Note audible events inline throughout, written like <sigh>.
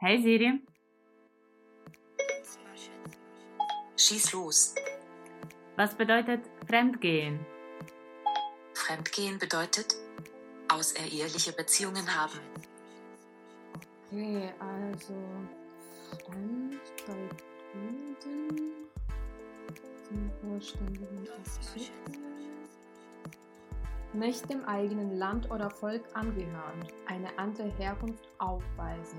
Hey Siri. Schieß los. Was bedeutet Fremdgehen? Fremdgehen bedeutet außereheliche Beziehungen haben. Okay, also Fremd bei Kunden zum vollständigen Abzug. Nicht dem eigenen Land oder Volk angehören, eine andere Herkunft aufweisen,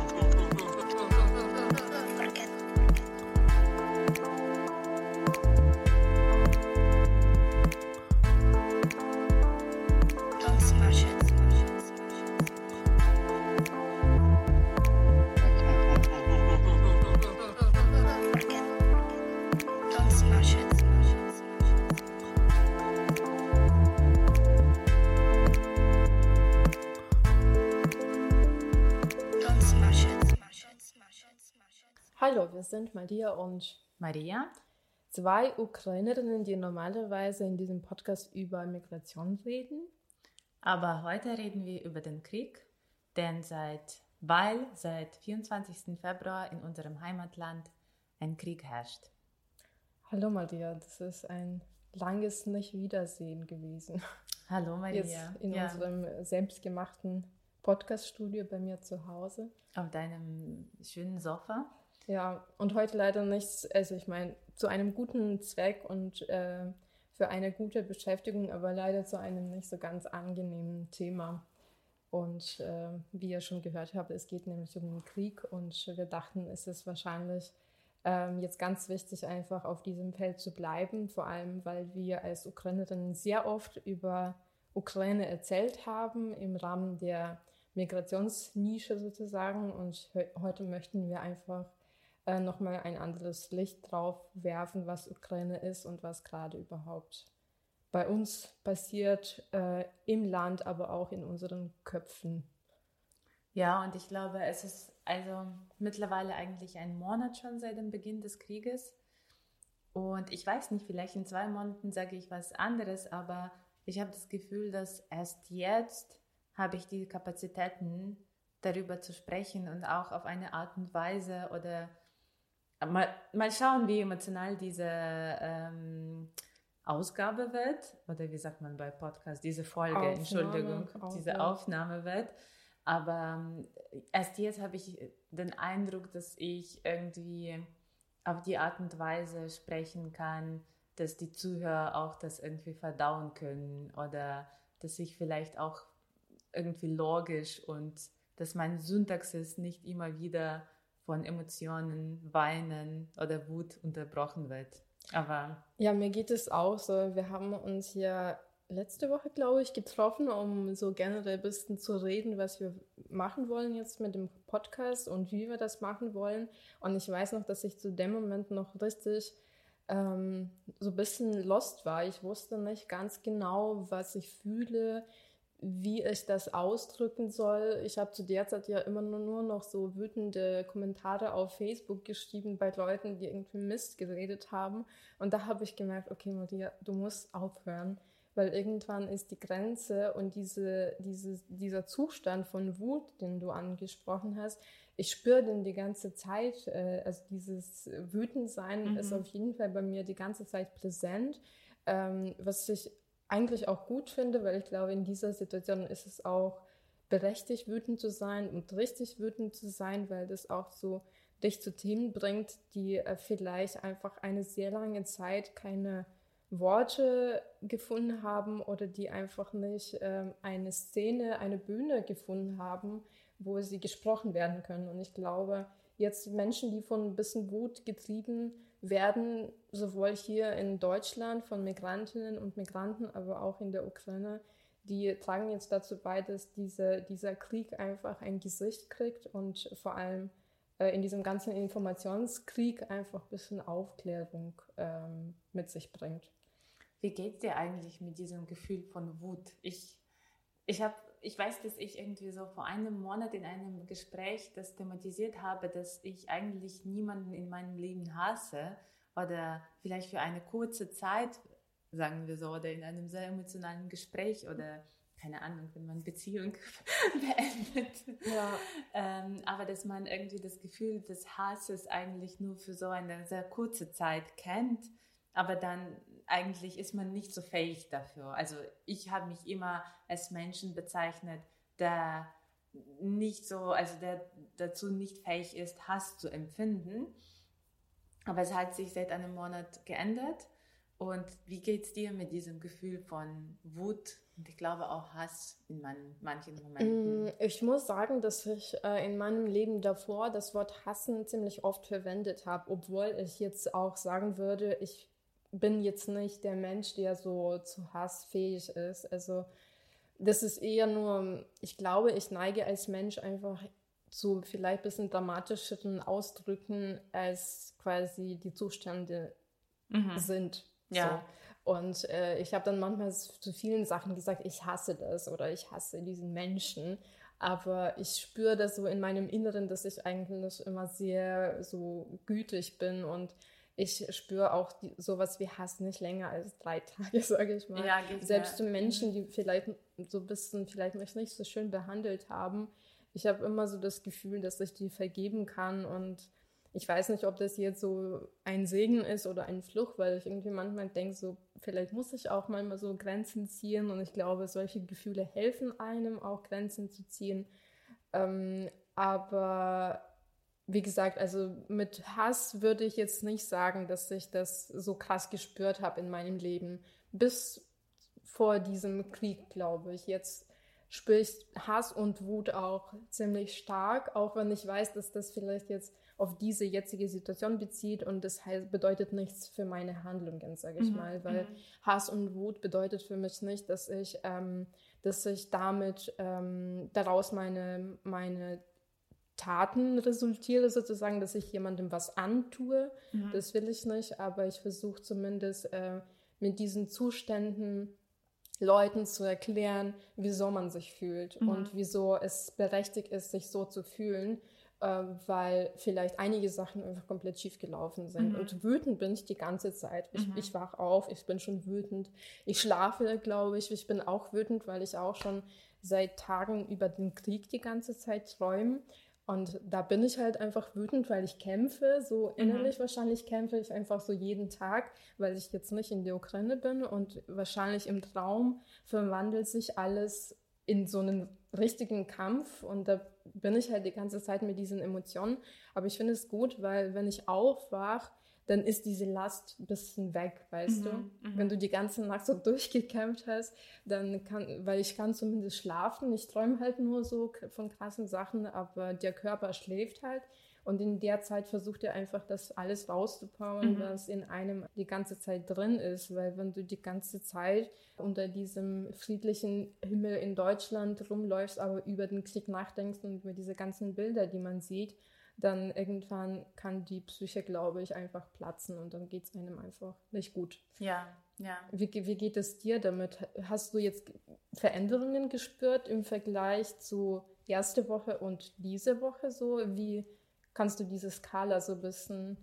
Wir sind Maria und Maria? zwei Ukrainerinnen, die normalerweise in diesem Podcast über Migration reden. Aber heute reden wir über den Krieg, denn seit, weil seit 24. Februar in unserem Heimatland ein Krieg herrscht. Hallo Maria, das ist ein langes Nicht-Wiedersehen gewesen. Hallo Maria. Jetzt in ja, unserem selbstgemachten Podcast-Studio bei mir zu Hause. auf deinem schönen Sofa. Ja, und heute leider nichts, also ich meine, zu einem guten Zweck und äh, für eine gute Beschäftigung, aber leider zu einem nicht so ganz angenehmen Thema. Und äh, wie ihr schon gehört habt, es geht nämlich um den Krieg und wir dachten, es ist wahrscheinlich ähm, jetzt ganz wichtig, einfach auf diesem Feld zu bleiben, vor allem weil wir als Ukrainerinnen sehr oft über Ukraine erzählt haben im Rahmen der Migrationsnische sozusagen. Und he heute möchten wir einfach äh, nochmal ein anderes Licht drauf werfen, was Ukraine ist und was gerade überhaupt bei uns passiert, äh, im Land, aber auch in unseren Köpfen. Ja, und ich glaube, es ist also mittlerweile eigentlich ein Monat schon seit dem Beginn des Krieges. Und ich weiß nicht, vielleicht in zwei Monaten sage ich was anderes, aber ich habe das Gefühl, dass erst jetzt habe ich die Kapazitäten, darüber zu sprechen und auch auf eine Art und Weise oder mal, mal schauen, wie emotional diese ähm, Ausgabe wird oder wie sagt man bei Podcast, diese Folge, Aufnahme, Entschuldigung, diese Aufnahme. Aufnahme wird. Aber ähm, erst jetzt habe ich den Eindruck, dass ich irgendwie auf die Art und Weise sprechen kann, dass die Zuhörer auch das irgendwie verdauen können oder dass ich vielleicht auch irgendwie logisch und dass mein Syntax ist nicht immer wieder von Emotionen, Weinen oder Wut unterbrochen wird. Aber Ja, mir geht es auch so. Wir haben uns ja letzte Woche, glaube ich, getroffen, um so generell ein bisschen zu reden, was wir machen wollen jetzt mit dem Podcast und wie wir das machen wollen. Und ich weiß noch, dass ich zu dem Moment noch richtig ähm, so ein bisschen lost war. Ich wusste nicht ganz genau, was ich fühle, wie ich das ausdrücken soll. Ich habe zu der Zeit ja immer nur, nur noch so wütende Kommentare auf Facebook geschrieben bei Leuten, die irgendwie Mist geredet haben. Und da habe ich gemerkt, okay, Maria, du musst aufhören, weil irgendwann ist die Grenze und diese, diese, dieser Zustand von Wut, den du angesprochen hast, ich spüre den die ganze Zeit. Äh, also dieses Wütendsein Mhm. ist auf jeden Fall bei mir die ganze Zeit präsent, ähm, was ich eigentlich auch gut finde, weil ich glaube, in dieser Situation ist es auch berechtigt, wütend zu sein und richtig wütend zu sein, weil das auch so dich zu Themen bringt, die äh, vielleicht einfach eine sehr lange Zeit keine Worte gefunden haben oder die einfach nicht ähm, eine Szene, eine Bühne gefunden haben, wo sie gesprochen werden können. Und ich glaube, jetzt Menschen, die von ein bisschen Wut getrieben werden, sowohl hier in Deutschland von Migrantinnen und Migranten, aber auch in der Ukraine, die tragen jetzt dazu bei, dass diese, dieser Krieg einfach ein Gesicht kriegt und vor allem äh, in diesem ganzen Informationskrieg einfach ein bisschen Aufklärung ähm, mit sich bringt. Wie geht's dir eigentlich mit diesem Gefühl von Wut? Ich, ich, hab, ich weiß, dass ich irgendwie so vor einem Monat in einem Gespräch das thematisiert habe, dass ich eigentlich niemanden in meinem Leben hasse oder vielleicht für eine kurze Zeit, sagen wir so, oder in einem sehr emotionalen Gespräch oder keine Ahnung, wenn man Beziehung <laughs> beendet. Ja. Ähm, aber dass man irgendwie das Gefühl des Hasses eigentlich nur für so eine sehr kurze Zeit kennt, aber dann eigentlich ist man nicht so fähig dafür. Also ich habe mich immer als Menschen bezeichnet, der nicht so, also der dazu nicht fähig ist, Hass zu empfinden. Aber es hat sich seit einem Monat geändert. Und wie geht es dir mit diesem Gefühl von Wut und ich glaube auch Hass in man, manchen Momenten? Mm, ich muss sagen, dass ich äh, in meinem Leben davor das Wort hassen ziemlich oft verwendet habe, obwohl ich jetzt auch sagen würde, ich bin jetzt nicht der Mensch, der so zu Hass fähig ist. Also das ist eher nur, ich glaube, ich neige als Mensch einfach zu vielleicht ein bisschen dramatischeren Ausdrücken, als quasi die Zustände mhm. sind. Ja. So. Und äh, ich habe dann manchmal zu vielen Sachen gesagt, ich hasse das oder ich hasse diesen Menschen. Aber ich spüre das so in meinem Inneren, dass ich eigentlich immer sehr so gütig bin und ich spüre auch die, sowas wie Hass nicht länger als drei <laughs> Tage, sage ich mal. Ja, Selbst zu Menschen, mhm. die vielleicht so ein bisschen, vielleicht mich nicht so schön behandelt haben. Ich habe immer so das Gefühl, dass ich die vergeben kann und ich weiß nicht, ob das jetzt so ein Segen ist oder ein Fluch, weil ich irgendwie manchmal denke, so vielleicht muss ich auch manchmal so Grenzen ziehen und ich glaube, solche Gefühle helfen einem auch Grenzen zu ziehen. Ähm, aber wie gesagt, also mit Hass würde ich jetzt nicht sagen, dass ich das so krass gespürt habe in meinem Leben. Bis vor diesem Krieg, glaube ich. Jetzt spüre ich Hass und Wut auch ziemlich stark, auch wenn ich weiß, dass das vielleicht jetzt auf diese jetzige Situation bezieht und das heißt, bedeutet nichts für meine Handlungen, sage ich mhm. mal, weil mhm. Hass und Wut bedeutet für mich nicht, dass ich, ähm, dass ich damit ähm, daraus meine, meine Taten resultiere, sozusagen, dass ich jemandem was antue. Mhm. Das will ich nicht, aber ich versuche zumindest äh, mit diesen Zuständen Leuten zu erklären, wieso man sich fühlt mhm. und wieso es berechtigt ist, sich so zu fühlen, äh, weil vielleicht einige Sachen einfach komplett schief gelaufen sind. Mhm. Und wütend bin ich die ganze Zeit. Ich, mhm. ich wach auf, ich bin schon wütend. Ich schlafe, glaube ich. Ich bin auch wütend, weil ich auch schon seit Tagen über den Krieg die ganze Zeit träume. Und da bin ich halt einfach wütend, weil ich kämpfe. So mhm. innerlich mhm. wahrscheinlich kämpfe ich einfach so jeden Tag, weil ich jetzt nicht in der Ukraine bin. Und wahrscheinlich im Traum verwandelt sich alles in so einen richtigen Kampf. Und da bin ich halt die ganze Zeit mit diesen Emotionen. Aber ich finde es gut, weil wenn ich aufwache, dann ist diese Last ein bisschen weg, weißt mhm, du? Mhm. Wenn du die ganze Nacht so <laughs> durchgekämpft hast, dann kann, weil ich kann zumindest schlafen, ich träume halt nur so von krassen Sachen, aber der Körper schläft halt. Und in der Zeit versucht er einfach, das alles rauszupowern, mhm. was in einem die ganze Zeit drin ist. Weil wenn du die ganze Zeit unter diesem friedlichen Himmel in Deutschland rumläufst, aber über den Krieg nachdenkst und über diese ganzen Bilder, die man sieht, dann irgendwann kann die Psyche, glaube ich, einfach platzen und dann geht es einem einfach nicht gut. Ja, ja. Wie, wie geht es dir damit? Hast du jetzt Veränderungen gespürt im Vergleich zu erste Woche und diese Woche so? Wie kannst du diese Skala so ein bisschen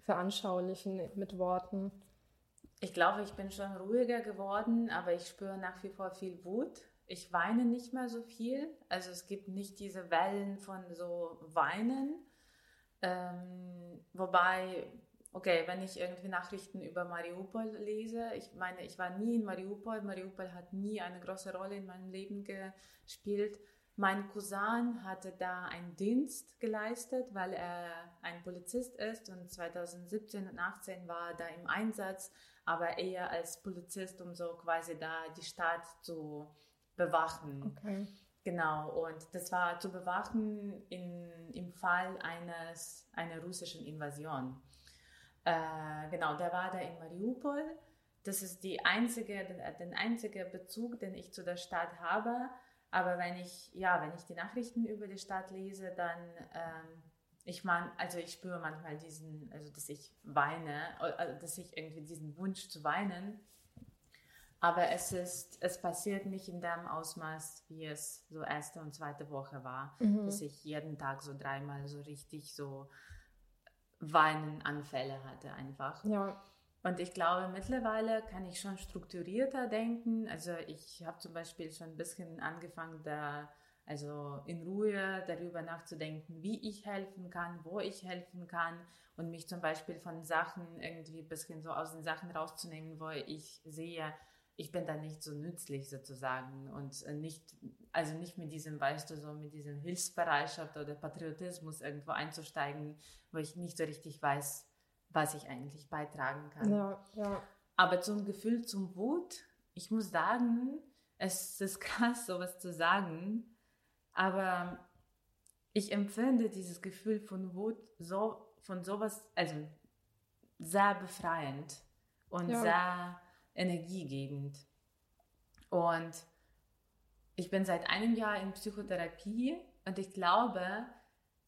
veranschaulichen mit Worten? Ich glaube, ich bin schon ruhiger geworden, aber ich spüre nach wie vor viel Wut. Ich weine nicht mehr so viel. Also es gibt nicht diese Wellen von so Weinen. Ähm, wobei, okay, wenn ich irgendwie Nachrichten über Mariupol lese, ich meine, ich war nie in Mariupol. Mariupol hat nie eine große Rolle in meinem Leben gespielt. Mein Cousin hatte da einen Dienst geleistet, weil er ein Polizist ist und 2017 und 2018 war er da im Einsatz, aber eher als Polizist, um so quasi da die Stadt zu bewachen. Okay. Genau, und das war zu bewachen in, im Fall eines, einer russischen Invasion. Äh, genau, der war da in Mariupol. Das ist die einzige, den, einzige Bezug, den ich zu der Stadt habe. Aber wenn ich, ja, wenn ich die Nachrichten über die Stadt lese, dann, ähm, ich meine, also ich spüre manchmal diesen, also dass ich weine, also dass ich irgendwie diesen Wunsch zu weinen aber es ist, es passiert nicht in dem Ausmaß, wie es so erste und zweite Woche war, mhm. dass ich jeden Tag so dreimal so richtig so Weinenanfälle hatte einfach. Ja. Und ich glaube, mittlerweile kann ich schon strukturierter denken. Also ich habe zum Beispiel schon ein bisschen angefangen, da also in Ruhe darüber nachzudenken, wie ich helfen kann, wo ich helfen kann und mich zum Beispiel von Sachen irgendwie ein bisschen so aus den Sachen rauszunehmen, wo ich sehe, ich bin da nicht so nützlich sozusagen und nicht, also nicht mit diesem, weißt du, so mit diesem Hilfsbereitschaft oder Patriotismus irgendwo einzusteigen, wo ich nicht so richtig weiß, was ich eigentlich beitragen kann. Ja, ja. Aber zum Gefühl, zum Wut, ich muss sagen, es ist krass, sowas zu sagen, aber ich empfinde dieses Gefühl von Wut so, von sowas, also sehr befreiend und ja. sehr energiegebend. Und ich bin seit einem Jahr in Psychotherapie und ich glaube,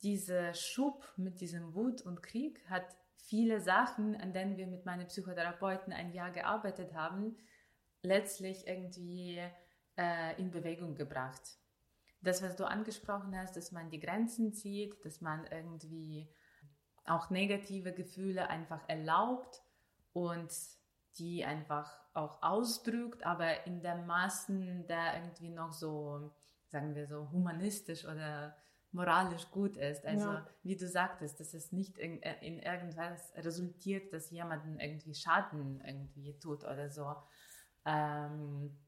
dieser Schub mit diesem Wut und Krieg hat viele Sachen, an denen wir mit meinen Psychotherapeuten ein Jahr gearbeitet haben, letztlich irgendwie äh, in Bewegung gebracht. Das, was du angesprochen hast, dass man die Grenzen zieht, dass man irgendwie auch negative Gefühle einfach erlaubt und die einfach auch ausdrückt, aber in der Maßen, der irgendwie noch so, sagen wir so, humanistisch oder moralisch gut ist. Also ja. wie du sagtest, dass es nicht in, in, irgendwas resultiert, dass jemanden irgendwie Schaden irgendwie tut oder so. Ähm,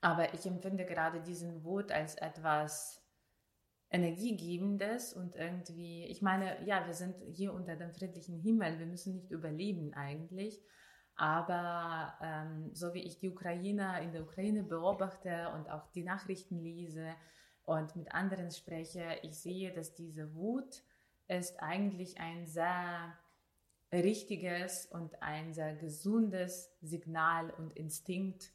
aber ich empfinde gerade diesen Wut als etwas Energiegebendes und irgendwie, ich meine, ja, wir sind hier unter dem friedlichen Himmel, wir müssen nicht überleben eigentlich. Aber ähm, so wie ich die Ukrainer in der Ukraine beobachte und auch die Nachrichten lese, und mit anderen spreche, ich sehe, dass diese Wut ist eigentlich ein sehr richtiges und ein sehr gesundes Signal und Instinkt,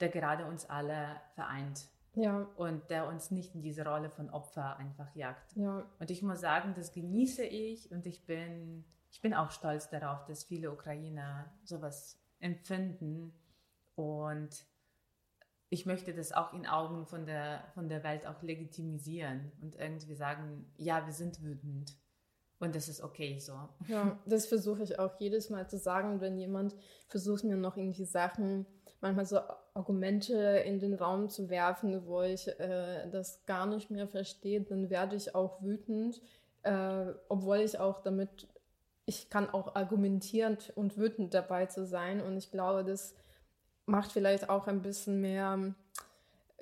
der gerade uns alle vereint. Ja. Und der uns nicht in diese Rolle von Opfer einfach jagt. Ja. Und ich muss sagen, das genieße ich und ich bin, ich bin auch stolz darauf, dass viele Ukrainer sowas empfinden. Und ich möchte das auch in Augen von der, von der Welt auch legitimisieren und irgendwie sagen, ja, wir sind wütend. Und das ist okay so. Ja, das versuche ich auch jedes Mal zu sagen, wenn jemand versucht mir noch irgendwie Sachen, manchmal so Argumente in den Raum zu werfen, wo ich äh, das gar nicht mehr verstehe, dann werde ich auch wütend, äh, obwohl ich auch damit, ich kann auch argumentierend und wütend dabei zu sein. Und ich glaube, das macht vielleicht auch ein bisschen mehr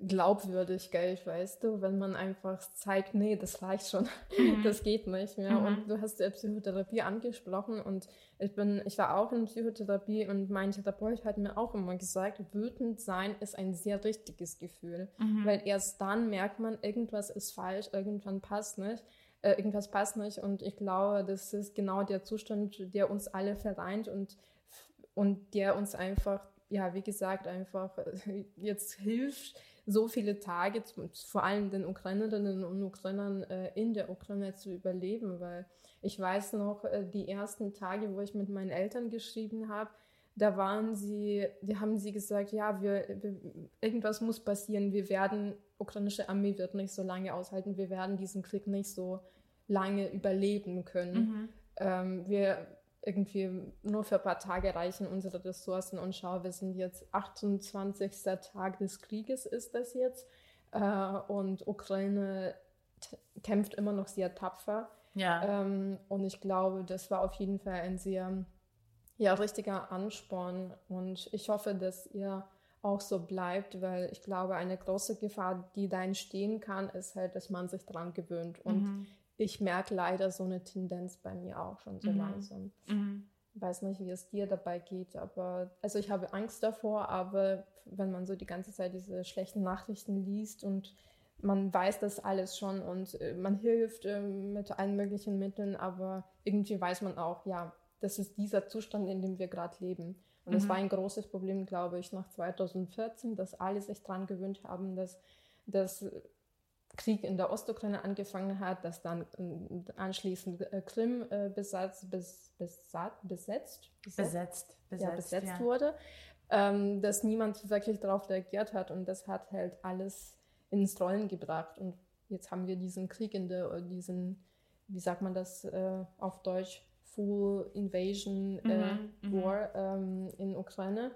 Glaubwürdigkeit, weißt du, wenn man einfach zeigt, nee, das reicht schon, mhm. <laughs> das geht nicht mehr. Mhm. Und du hast ja Psychotherapie angesprochen und ich bin, ich war auch in Psychotherapie und mein Therapeut hat mir auch immer gesagt, wütend sein ist ein sehr richtiges Gefühl, mhm. weil erst dann merkt man, irgendwas ist falsch, irgendwann passt nicht, äh, irgendwas passt nicht. Und ich glaube, das ist genau der Zustand, der uns alle vereint und und der uns einfach ja, wie gesagt, einfach äh, jetzt hilft, so viele Tage, vor allem den Ukrainerinnen und Ukrainern äh, in der Ukraine zu überleben, weil ich weiß noch, äh, die ersten Tage, wo ich mit meinen Eltern geschrieben habe, da waren sie, die haben sie gesagt, ja, wir, wir, irgendwas muss passieren, wir werden, ukrainische Armee wird nicht so lange aushalten, wir werden diesen Krieg nicht so lange überleben können. Mhm. Ähm, wir, irgendwie nur für ein paar Tage reichen unsere Ressourcen und schau, wir sind jetzt 28. Tag des Krieges ist das jetzt äh, und Ukraine kämpft immer noch sehr tapfer. Ja. Ähm, und ich glaube, das war auf jeden Fall ein sehr ja, richtiger Ansporn und ich hoffe, dass ihr auch so bleibt, weil ich glaube, eine große Gefahr, die da entstehen kann, ist halt, dass man sich dran gewöhnt. Und mhm ich merke leider so eine Tendenz bei mir auch schon so mhm. langsam. Mhm. Ich weiß nicht, wie es dir dabei geht, aber also ich habe Angst davor, aber wenn man so die ganze Zeit diese schlechten Nachrichten liest und man weiß das alles schon und äh, man hilft äh, mit allen möglichen Mitteln, aber irgendwie weiß man auch, ja, das ist dieser Zustand, in dem wir gerade leben. Und mhm. das war ein großes Problem, glaube ich, nach 2014, dass alle sich daran gewöhnt haben, dass, dass Krieg in der Ostukraine angefangen hat, dass dann äh, anschließend äh, Krim äh, besetzt, bis, besat, besetzt, besetzt, besetzt, ja, besetzt ja. wurde, ähm, dass niemand wirklich darauf reagiert hat und das hat halt alles ins Rollen gebracht und jetzt haben wir diesen Krieg in der, diesen, wie sagt man das äh, auf Deutsch, Full Invasion äh, Mhm, mhm. War ähm, in Ukraine.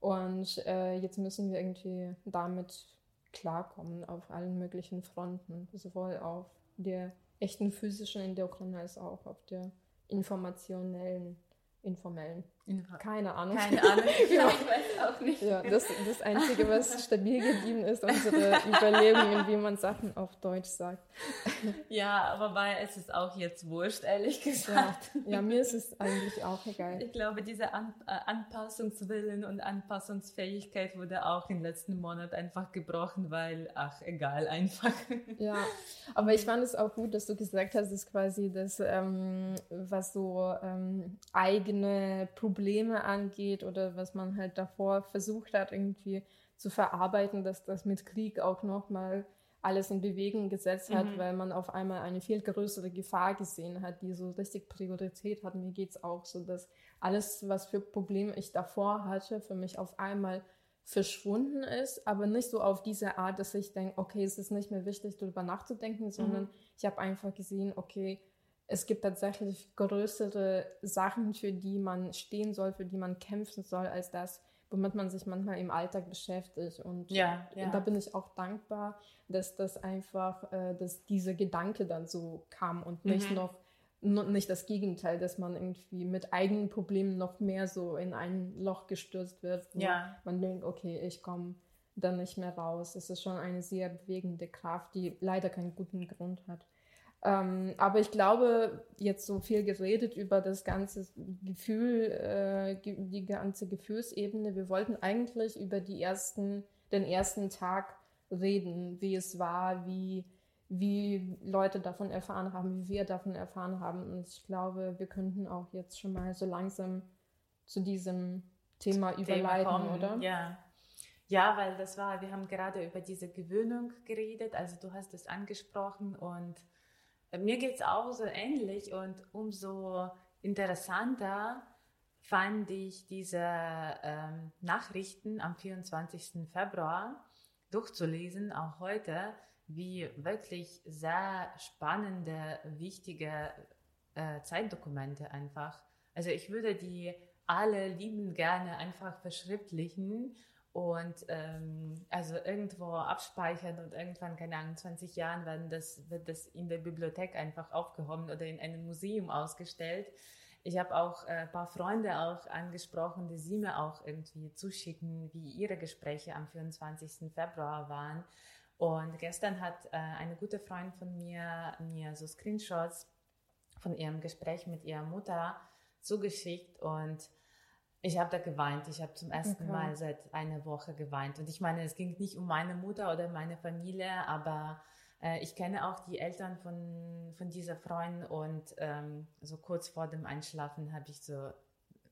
Und äh, jetzt müssen wir irgendwie damit klarkommen auf allen möglichen Fronten, sowohl auf der echten physischen in der Ukraine als auch auf der informationellen, informellen. Info- Keine Ahnung. Keine Ahnung, Ja. <laughs> ich weiß auch nicht. Ja, das, das Einzige, was <laughs> stabil geblieben ist, unsere Überlegungen, wie man Sachen auf Deutsch sagt. Ja, wobei es ist auch jetzt wurscht, ehrlich Ja, gesagt. ja mir ist es eigentlich auch egal. Ich glaube, dieser An äh, Anpassungswillen und Anpassungsfähigkeit wurde auch im letzten Monat einfach gebrochen, weil, ach, egal, einfach. Ja, aber ich fand es auch gut, dass du gesagt hast, dass quasi das, ähm, was so ähm, eigene Probleme angeht oder was man halt davor versucht hat, irgendwie zu verarbeiten, dass das mit Krieg auch nochmal alles in Bewegung gesetzt hat, Mhm. weil man auf einmal eine viel größere Gefahr gesehen hat, die so richtig Priorität hat. Mir geht es auch so, dass alles, was für Probleme ich davor hatte, für mich auf einmal verschwunden ist, aber nicht so auf diese Art, dass ich denke, okay, es ist nicht mehr wichtig, darüber nachzudenken, sondern ich habe einfach gesehen, okay, es gibt tatsächlich größere Sachen, für die man stehen soll, für die man kämpfen soll, als das, womit man sich manchmal im Alltag beschäftigt. Und Ja, ja. da bin ich auch dankbar, dass das einfach, äh, dass dieser Gedanke dann so kam und nicht Mhm. noch no- nicht das Gegenteil, dass man irgendwie mit eigenen Problemen noch mehr so in ein Loch gestürzt wird, Ja. man denkt, okay, ich komme da nicht mehr raus. Es ist schon eine sehr bewegende Kraft, die leider keinen guten Grund hat. Ähm, aber ich glaube, jetzt so viel geredet über das ganze Gefühl, äh, die ganze Gefühlsebene. Wir wollten eigentlich über die ersten, den ersten Tag reden, wie es war, wie, wie Leute davon erfahren haben, wie wir davon erfahren haben. Und ich glaube, wir könnten auch jetzt schon mal so langsam zu diesem Thema überleiten, kommen, oder? Ja. Ja, weil das war, wir haben gerade über diese Gewöhnung geredet, also du hast es angesprochen und mir geht es auch so ähnlich und umso interessanter fand ich diese ähm, Nachrichten am 24. Februar durchzulesen, auch heute, wie wirklich sehr spannende, wichtige äh, Zeitdokumente einfach. Also ich würde die alle lieben gerne einfach verschriftlichen und ähm, also irgendwo abspeichern und irgendwann, keine Ahnung, 20 Jahren werden das, wird das in der Bibliothek einfach aufgehoben oder in einem Museum ausgestellt. Ich habe auch äh, ein paar Freunde auch angesprochen, die sie mir auch irgendwie zuschicken, wie ihre Gespräche am 24. Februar waren. Und gestern hat äh, eine gute Freund von mir mir so Screenshots von ihrem Gespräch mit ihrer Mutter zugeschickt und ich habe da geweint. Ich habe zum ersten Okay. Mal seit einer Woche geweint. Und ich meine, es ging nicht um meine Mutter oder meine Familie, aber äh, ich kenne auch die Eltern von, von dieser Freundin und ähm, so kurz vor dem Einschlafen habe ich so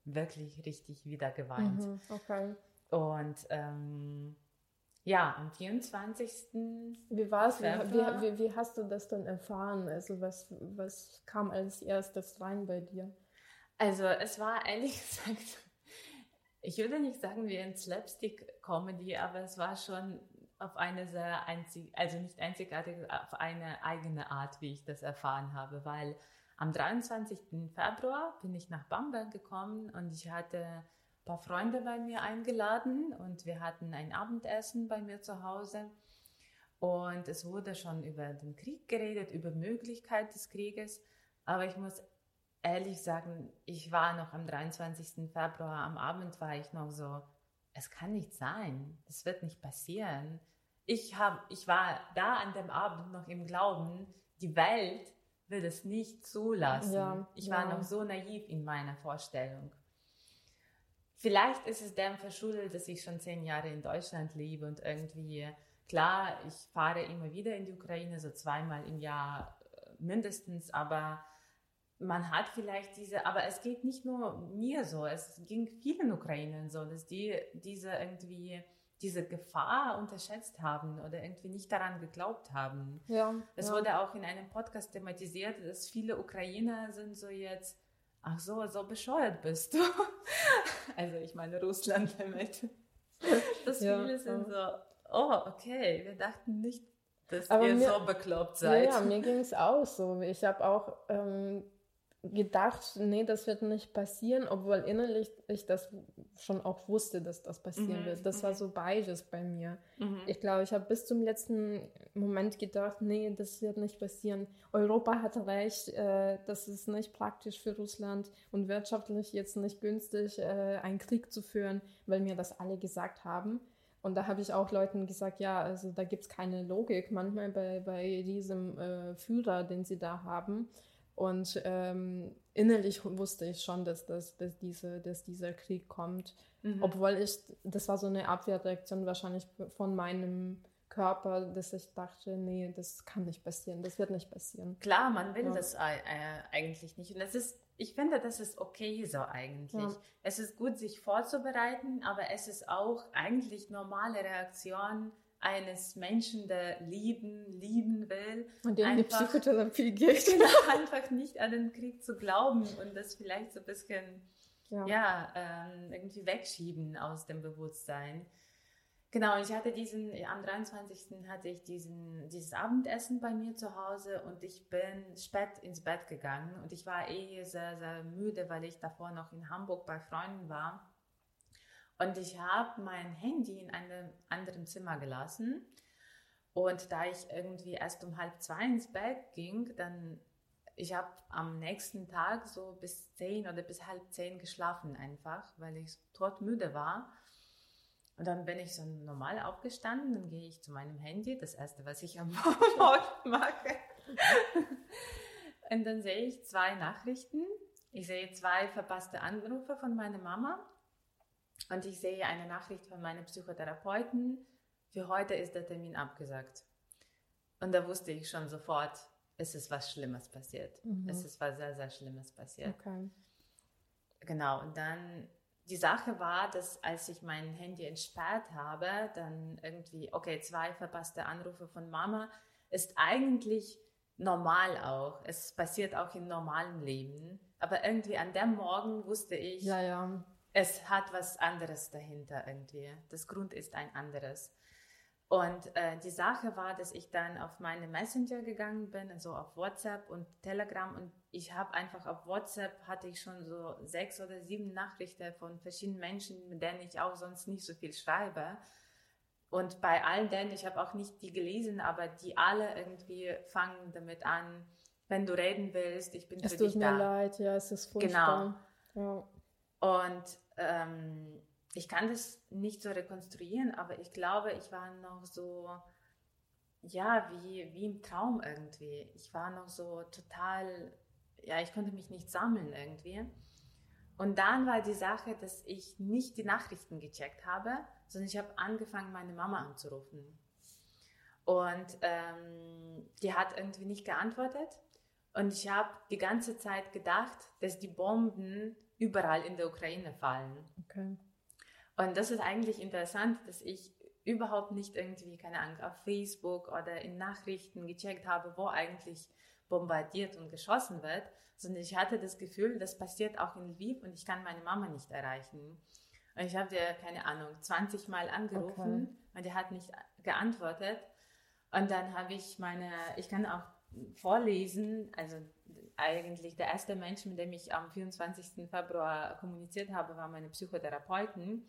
wirklich richtig wieder geweint. Mhm, okay. Und ähm, ja, am 24. Wie war es? Wie, wie, wie hast du das dann erfahren? Also was, was kam als erstes rein bei dir? Also es war ehrlich <laughs> gesagt, ich würde nicht sagen wie ein Slapstick-Comedy, aber es war schon auf eine sehr einzig, also nicht einzigartige, auf eine eigene Art, wie ich das erfahren habe, weil am 23. Februar bin ich nach Bamberg gekommen und ich hatte ein paar Freunde bei mir eingeladen und wir hatten ein Abendessen bei mir zu Hause und es wurde schon über den Krieg geredet, über Möglichkeit des Krieges, aber ich muss ehrlich sagen, ich war noch am 23. Februar am Abend, war ich noch so, es kann nicht sein, das wird nicht passieren. Ich, hab, ich war da an dem Abend noch im Glauben, die Welt will es nicht zulassen. Ja, ich war ja. noch so naiv in meiner Vorstellung. Vielleicht ist es dem verschuldet, dass ich schon zehn Jahre in Deutschland lebe und irgendwie, klar, ich fahre immer wieder in die Ukraine, so zweimal im Jahr äh, mindestens, aber man hat vielleicht diese, aber es geht nicht nur mir so, es ging vielen Ukrainern so, dass die diese irgendwie diese Gefahr unterschätzt haben oder irgendwie nicht daran geglaubt haben. Ja. Es ja. wurde auch in einem Podcast thematisiert, dass viele Ukrainer sind so jetzt, ach so, so bescheuert bist du. <laughs> also ich meine Russland damit. Dass Ja, viele sind so, oh, okay, wir dachten nicht dass Aber ihr mir- so bekloppt seid. ja, mir ging es auch so. Ich habe auch ähm, gedacht, nee, das wird nicht passieren, obwohl innerlich ich das schon auch wusste, dass das passieren Mhm, wird. Das war mhm. so beides bei mir. Mhm. Ich glaube, ich habe bis zum letzten Moment gedacht, nee, das wird nicht passieren. Europa hat recht, äh, das ist nicht praktisch für Russland und wirtschaftlich jetzt nicht günstig, äh, einen Krieg zu führen, weil mir das alle gesagt haben. Und da habe ich auch Leuten gesagt, ja, also da gibt es keine Logik manchmal bei, bei diesem äh, Führer, den sie da haben. Und ähm, innerlich wusste ich schon, dass, das, dass, diese, dass dieser Krieg kommt. Mhm. Obwohl ich, das war so eine Abwehrreaktion wahrscheinlich von meinem Körper, dass ich dachte, nee, das kann nicht passieren, das wird nicht passieren. Klar, man will Ja. das äh, eigentlich nicht. Und das ist, ich finde, das ist okay so eigentlich. Ja. Es ist gut, sich vorzubereiten, aber es ist auch eigentlich normale Reaktion eines Menschen, der lieben, lieben will, Und der in die Einfach- Psychotherapie geht. <laughs> Genau, <laughs> einfach nicht an den Krieg zu glauben und das vielleicht so ein bisschen Ja. ja, ähm, irgendwie wegschieben aus dem Bewusstsein. Genau, ich hatte diesen, am 23. hatte ich diesen, dieses Abendessen bei mir zu Hause und ich bin spät ins Bett gegangen und ich war eh sehr, sehr müde, weil ich davor noch in Hamburg bei Freunden war. Und ich habe mein Handy in einem anderen Zimmer gelassen. Und da ich irgendwie erst um halb zwei ins Bett ging, dann, ich habe am nächsten Tag so bis zehn oder bis halb zehn geschlafen einfach, weil ich todmüde war. Und dann bin ich so normal aufgestanden, dann gehe ich zu meinem Handy, das erste, was ich am <laughs> Morgen mache. Und dann sehe ich zwei Nachrichten. Ich sehe zwei verpasste Anrufe von meiner Mama. Und ich sehe eine Nachricht von meinem Psychotherapeuten. Für heute ist der Termin abgesagt. Und da wusste ich schon sofort, es ist was Schlimmes passiert. Mhm. Es ist was sehr, sehr Schlimmes passiert. Okay. Genau, und dann die Sache war, dass als ich mein Handy entsperrt habe, dann irgendwie, okay, zwei verpasste Anrufe von Mama ist eigentlich normal auch. Es passiert auch im normalen Leben. Aber irgendwie an dem Morgen wusste ich, Ja, ja. Es hat was anderes dahinter irgendwie. Das Grund ist ein anderes. Und äh, die Sache war, dass ich dann auf meine Messenger gegangen bin, also auf WhatsApp und Telegram und ich habe einfach auf WhatsApp hatte ich schon so sechs oder sieben Nachrichten von verschiedenen Menschen, mit denen ich auch sonst nicht so viel schreibe. Und bei allen denen, ich habe auch nicht die gelesen, aber die alle irgendwie fangen damit an, wenn du reden willst, ich bin Es für tut dich mir da. leid, ja, es ist furchtbar. Genau. Und ähm, ich kann das nicht so rekonstruieren, aber ich glaube, ich war noch so, ja, wie, wie im Traum irgendwie. Ich war noch so total, ja, ich konnte mich nicht sammeln irgendwie. Und dann war die Sache, dass ich nicht die Nachrichten gecheckt habe, sondern ich habe angefangen, meine Mama anzurufen. Und ähm, die hat irgendwie nicht geantwortet. Und ich habe die ganze Zeit gedacht, dass die Bomben überall in der Ukraine fallen. Okay. Und das ist eigentlich interessant, dass ich überhaupt nicht irgendwie, keine Ahnung, auf Facebook oder in Nachrichten gecheckt habe, wo eigentlich bombardiert und geschossen wird, sondern ich hatte das Gefühl, das passiert auch in Lviv und ich kann meine Mama nicht erreichen. Und ich habe dir, keine Ahnung, 20 Mal angerufen und die hat nicht geantwortet. Und dann habe ich meine, ich kann auch vorlesen, also eigentlich der erste Mensch, mit dem ich am 24. Februar kommuniziert habe, war meine Psychotherapeutin.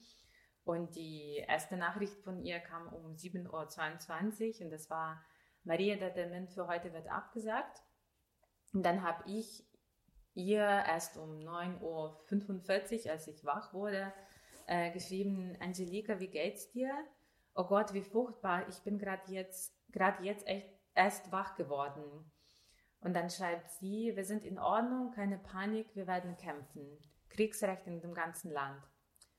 Und die erste Nachricht von ihr kam um 7.22 Uhr und das war, Maria, der Termin für heute wird abgesagt. Und dann habe ich ihr erst um 9.45 Uhr, als ich wach wurde, äh, geschrieben, Angelika, wie geht's dir? Oh Gott, wie furchtbar, ich bin gerade jetzt, jetzt echt erst wach geworden. Und dann schreibt sie, wir sind in Ordnung, keine Panik, wir werden kämpfen. Kriegsrecht in dem ganzen Land.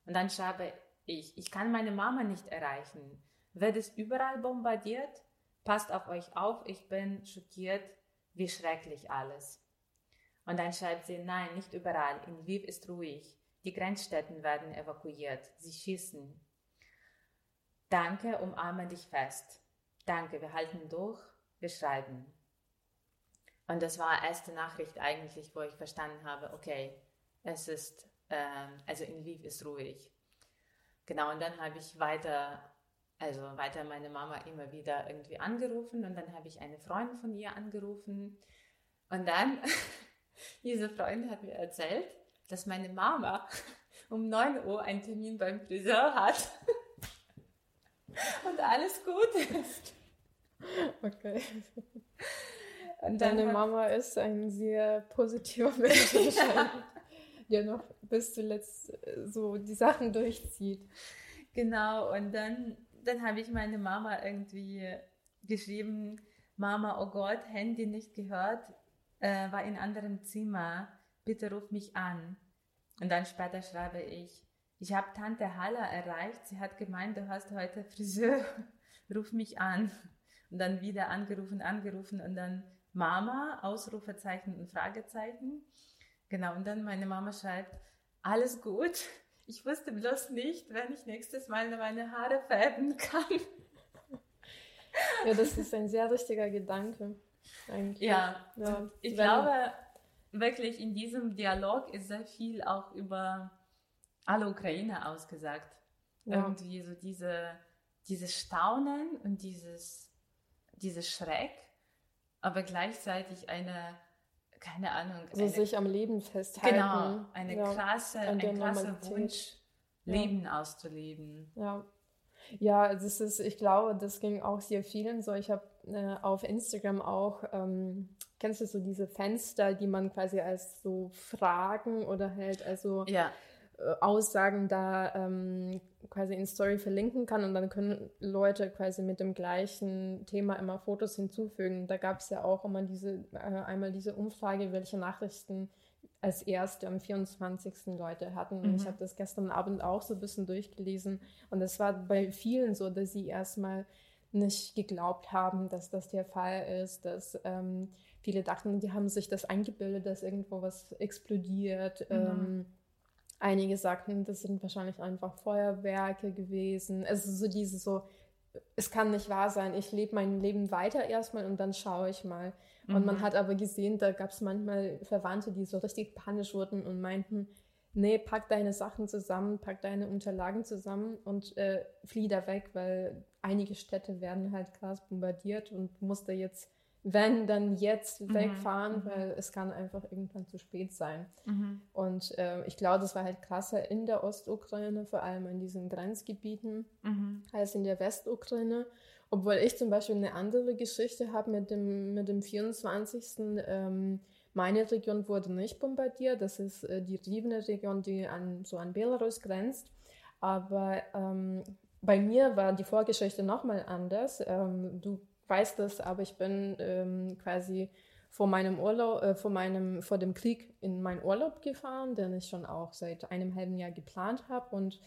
Und dann schreibe ich, ich kann meine Mama nicht erreichen. Wird es überall bombardiert? Passt auf euch auf, ich bin schockiert, wie schrecklich alles. Und dann schreibt sie, nein, nicht überall. In Lviv ist ruhig. Die Grenzstädten werden evakuiert. Sie schießen. Danke, umarme dich fest. Danke, wir halten durch, wir schreiben. Und das war erste Nachricht eigentlich, wo ich verstanden habe, okay, es ist, ähm, also in Lviv ist ruhig. Genau, und dann habe ich weiter also weiter meine Mama immer wieder irgendwie angerufen und dann habe ich eine Freundin von ihr angerufen und dann, <laughs> diese Freundin hat mir erzählt, dass meine Mama <laughs> um 9 Uhr einen Termin beim Friseur hat <laughs> und alles gut ist. Okay. Deine Mama ist ein sehr positiver <laughs> Mensch der noch bis zuletzt äh, so die Sachen durchzieht. Genau, und dann, dann habe ich meine Mama irgendwie geschrieben, Mama, oh Gott, Handy nicht gehört, äh, war in anderem Zimmer, bitte ruf mich an. Und dann später schreibe ich, ich habe Tante Halla erreicht, sie hat gemeint, du hast heute Friseur, <laughs> ruf mich an. Und dann wieder angerufen, angerufen und dann Mama, Ausrufezeichen und Fragezeichen. Genau, und dann meine Mama schreibt, alles gut. Ich wusste bloß nicht, wenn ich nächstes Mal meine Haare färben kann. Ja, das ist ein sehr richtiger Gedanke. Eigentlich. Ja, ja. ich glaube wirklich in diesem Dialog ist sehr viel auch über alle Ukraine ausgesagt. Ja. Irgendwie so diese, dieses Staunen und dieses, dieses Schreck, aber gleichzeitig eine, keine Ahnung. So eine, sich am Leben festhalten. Genau, eine ja, krasse, ein krasser Wunsch, Leben ja. auszuleben. Ja. Ja, das ist, ich glaube, das ging auch sehr vielen so. Ich habe äh, auf Instagram auch, ähm, kennst du so diese Fenster, die man quasi als so Fragen oder halt also ja. Aussagen da ähm, quasi in Story verlinken kann und dann können Leute quasi mit dem gleichen Thema immer Fotos hinzufügen. Da gab es ja auch immer diese, äh, einmal diese Umfrage, welche Nachrichten als erste am 24. Leute hatten. Und mhm. ich habe das gestern Abend auch so ein bisschen durchgelesen. Und es war bei vielen so, dass sie erstmal nicht geglaubt haben, dass das der Fall ist, dass ähm, viele dachten, die haben sich das eingebildet, dass irgendwo was explodiert. Mhm. Ähm, Einige sagten, das sind wahrscheinlich einfach Feuerwerke gewesen. Es ist so diese so, es kann nicht wahr sein, ich lebe mein Leben weiter erstmal und dann schaue ich mal. Und mhm. man hat aber gesehen, da gab es manchmal Verwandte, die so richtig panisch wurden und meinten, nee, pack deine Sachen zusammen, pack deine Unterlagen zusammen und äh, flieh da weg, weil einige Städte werden halt krass bombardiert und musste jetzt wenn, dann jetzt mhm. wegfahren, mhm. weil es kann einfach irgendwann zu spät sein. Mhm. Und äh, ich glaube, das war halt krasser in der Ostukraine, vor allem in diesen Grenzgebieten, mhm. als in der Westukraine. Obwohl ich zum Beispiel eine andere Geschichte habe mit dem, mit dem 24. Ähm, meine Region wurde nicht bombardiert. Das ist äh, die Rivne-Region, die an, so an Belarus grenzt. Aber ähm, bei mir war die Vorgeschichte nochmal anders. Ähm, du weiß das, aber ich bin ähm, quasi vor meinem Urlaub, äh, vor meinem, vor dem Krieg in meinen Urlaub gefahren, den ich schon auch seit einem halben Jahr geplant habe und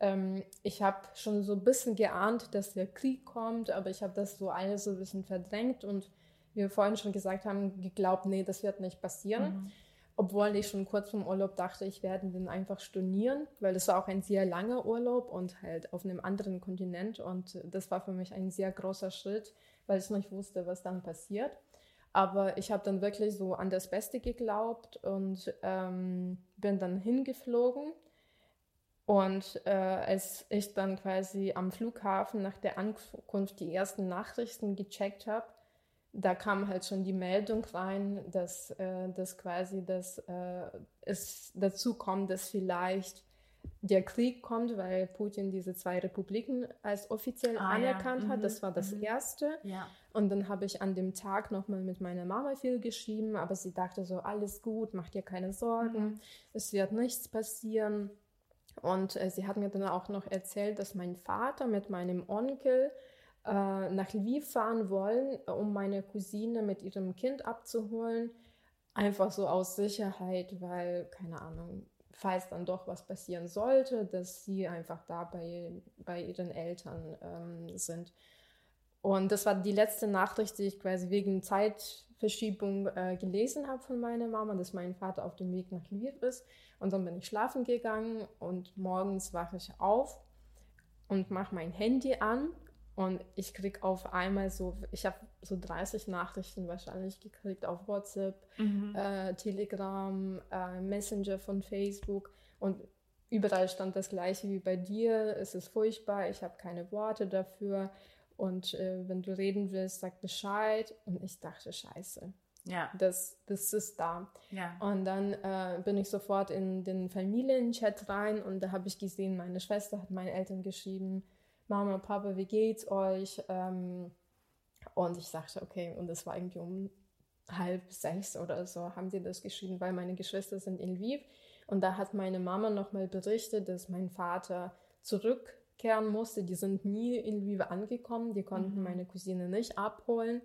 ähm, ich habe schon so ein bisschen geahnt, dass der Krieg kommt, aber ich habe das so alles so ein bisschen verdrängt und wie wir vorhin schon gesagt haben, geglaubt, nee, das wird nicht passieren. Mhm. Obwohl ich schon kurz vom Urlaub dachte, ich werde den einfach stornieren, weil das war auch ein sehr langer Urlaub und halt auf einem anderen Kontinent und das war für mich ein sehr großer Schritt, weil ich nicht wusste, was dann passiert. Aber ich habe dann wirklich so an das Beste geglaubt und ähm, bin dann hingeflogen. Und äh, als ich dann quasi am Flughafen nach der Ankunft die ersten Nachrichten gecheckt habe, da kam halt schon die Meldung rein, dass, äh, dass quasi dass, äh, es dazu kommt, dass vielleicht der Krieg kommt, weil Putin diese zwei Republiken als offiziell ah, anerkannt ja. hat. Das mhm. war das mhm. Erste. Ja. Und dann habe ich an dem Tag nochmal mit meiner Mama viel geschrieben, aber sie dachte so, alles gut, mach dir keine Sorgen, mhm. es wird nichts passieren. Und äh, sie hat mir dann auch noch erzählt, dass mein Vater mit meinem Onkel äh, nach Lviv fahren wollen, um meine Cousine mit ihrem Kind abzuholen. Einfach so aus Sicherheit, weil, keine Ahnung, falls dann doch was passieren sollte, dass sie einfach da bei, bei ihren Eltern ähm, sind. Und das war die letzte Nachricht, die ich quasi wegen Zeitverschiebung äh, gelesen habe von meiner Mama, dass mein Vater auf dem Weg nach Lviv ist. Und dann bin ich schlafen gegangen und morgens wache ich auf und mache mein Handy an und ich kriege auf einmal so, ich habe so 30 Nachrichten wahrscheinlich gekriegt auf WhatsApp, mhm. äh, Telegram, äh, Messenger von Facebook und überall stand das gleiche wie bei dir, es ist furchtbar, ich habe keine Worte dafür und äh, wenn du reden willst, sag Bescheid. Und ich dachte, scheiße. Ja. Das, das ist da. Ja. Und dann äh, bin ich sofort in den Familienchat rein und da habe ich gesehen, meine Schwester hat meinen Eltern geschrieben, Mama, Papa, wie geht's euch? Ähm, und ich sagte, okay, und das war irgendwie um halb sechs oder so, haben sie das geschrieben, weil meine Geschwister sind in Lviv. Und da hat meine Mama nochmal berichtet, dass mein Vater zurückkehren musste. Die sind nie in Lviv angekommen, die konnten mhm. meine Cousine nicht abholen,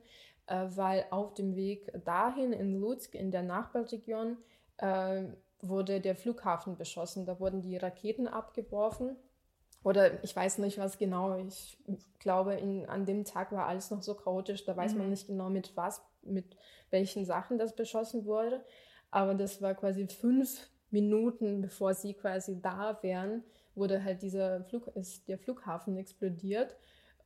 äh, weil auf dem Weg dahin in Lutsk, in der Nachbarregion, äh, wurde der Flughafen beschossen. Da wurden die Raketen abgeworfen. Oder ich weiß nicht, was genau. Ich glaube, in, an dem Tag war alles noch so chaotisch. Da weiß mhm. man nicht genau, mit was, mit welchen Sachen das beschossen wurde. Aber das war quasi fünf Minuten, bevor sie quasi da wären, wurde halt dieser Flug, ist der Flughafen explodiert.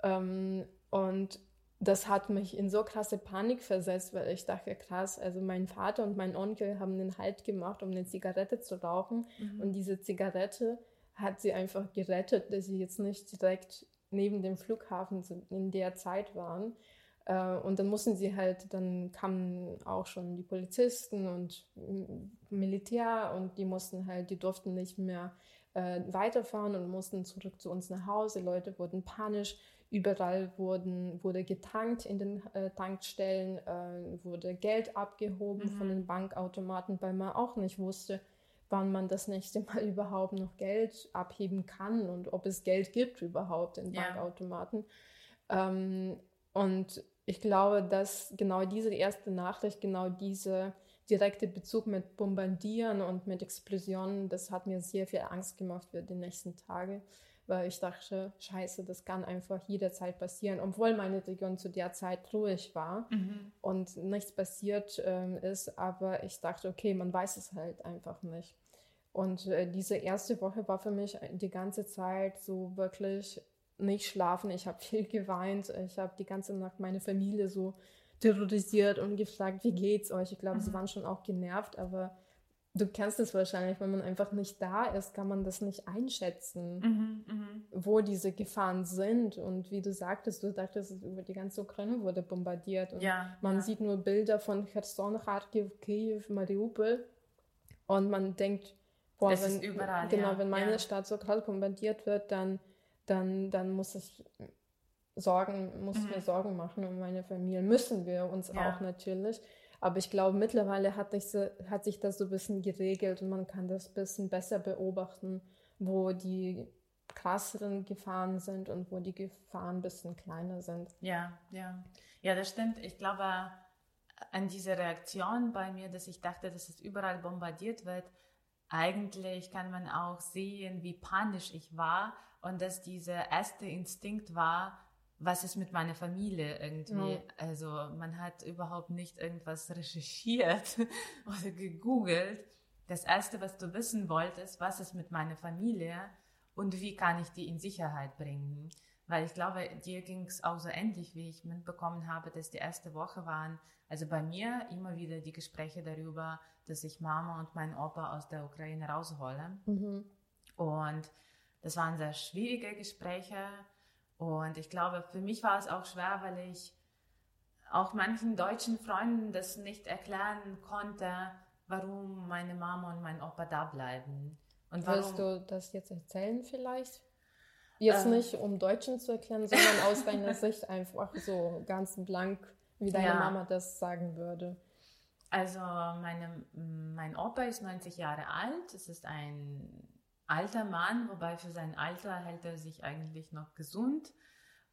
Ähm, und das hat mich in so krasse Panik versetzt, weil ich dachte, krass, also mein Vater und mein Onkel haben einen Halt gemacht, um eine Zigarette zu rauchen. Mhm. Und diese Zigarette hat sie einfach gerettet, dass sie jetzt nicht direkt neben dem Flughafen in der Zeit waren. Äh, und dann mussten sie halt, dann kamen auch schon die Polizisten und Militär und die mussten halt, die durften nicht mehr äh, weiterfahren und mussten zurück zu uns nach Hause. Leute wurden panisch, überall wurden, wurde getankt in den äh, Tankstellen, äh, wurde Geld abgehoben mhm. von den Bankautomaten, weil man auch nicht wusste, wann man das nächste Mal <laughs> überhaupt noch Geld abheben kann und ob es Geld gibt überhaupt in ja. Bankautomaten. Ähm, und ich glaube, dass genau diese erste Nachricht, genau diese direkte Bezug mit Bombardieren und mit Explosionen, das hat mir sehr viel Angst gemacht für die nächsten Tage, weil ich dachte, scheiße, das kann einfach jederzeit passieren, obwohl meine Region zu der Zeit ruhig war mhm. und nichts passiert ähm, ist, aber ich dachte, okay, man weiß es halt einfach nicht. Und äh, diese erste Woche war für mich die ganze Zeit so wirklich nicht schlafen. Ich habe <laughs> viel geweint. Ich habe die ganze Nacht meine Familie so terrorisiert und gefragt, wie geht's euch? Ich glaube, mhm. sie waren schon auch genervt, aber du kennst es wahrscheinlich, wenn man einfach nicht da ist, kann man das nicht einschätzen, mhm, mh. wo diese Gefahren sind. Und wie du sagtest, du dachtest, über die ganze Ukraine wurde bombardiert. Und ja, man ja. sieht nur Bilder von Cherson, Kharkiv, Kiew, Mariupol. Und man denkt, boah, das wenn, überall, genau, ja. wenn meine Stadt so krass bombardiert wird, dann dann, dann muss ich Sorgen, muss mhm. mir Sorgen machen um meine Familie. Müssen wir uns ja. auch natürlich. Aber ich glaube, mittlerweile hat, sich, hat sich das so ein bisschen geregelt und man kann das ein bisschen besser beobachten, wo die krasseren Gefahren sind und wo die Gefahren ein bisschen kleiner sind. Ja, ja. Ja, das stimmt. Ich glaube an diese Reaktion bei mir, dass ich dachte, dass es überall bombardiert wird. Eigentlich kann man auch sehen, wie panisch ich war und dass dieser erste Instinkt war, was ist mit meiner Familie irgendwie. Ja. Also man hat überhaupt nicht irgendwas recherchiert <laughs> oder gegoogelt. Das erste, was du wissen wolltest, was ist mit meiner Familie und wie kann ich die in Sicherheit bringen. Weil ich glaube, dir ging es auch so ähnlich, wie ich mitbekommen habe, dass die erste Woche waren, also bei mir immer wieder die Gespräche darüber, dass ich Mama und meinen Opa aus der Ukraine raushole. Mhm. Und das waren sehr schwierige Gespräche und ich glaube, für mich war es auch schwer, weil ich auch manchen deutschen Freunden das nicht erklären konnte, warum meine Mama und mein Opa da bleiben. Und warum, Willst du das jetzt erzählen vielleicht? Jetzt äh, nicht, um Deutschen zu erklären, sondern aus deiner <laughs> Sicht einfach so ganz blank, wie deine ja. Mama das sagen würde. Also meine, mein Opa ist 90 Jahre alt. Es ist ein alter Mann, wobei für sein Alter hält er sich eigentlich noch gesund.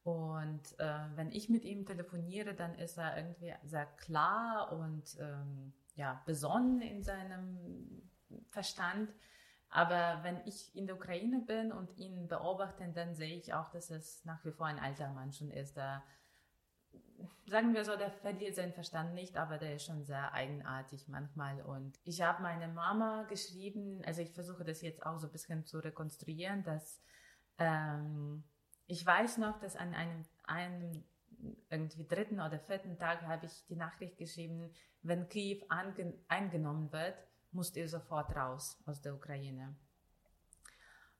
Und äh, wenn ich mit ihm telefoniere, dann ist er irgendwie sehr klar und ähm, ja, besonnen in seinem Verstand. Aber wenn ich in der Ukraine bin und ihn beobachte, dann sehe ich auch, dass es nach wie vor ein alter Mann schon ist, der sagen wir so, der verliert seinen Verstand nicht, aber der ist schon sehr eigenartig manchmal. Und ich habe meine Mama geschrieben, also ich versuche das jetzt auch so ein bisschen zu rekonstruieren, dass ähm, ich weiß noch, dass an einem, einem irgendwie dritten oder vierten Tag habe ich die Nachricht geschrieben, wenn Kiew eingenommen wird, musst ihr sofort raus aus der Ukraine.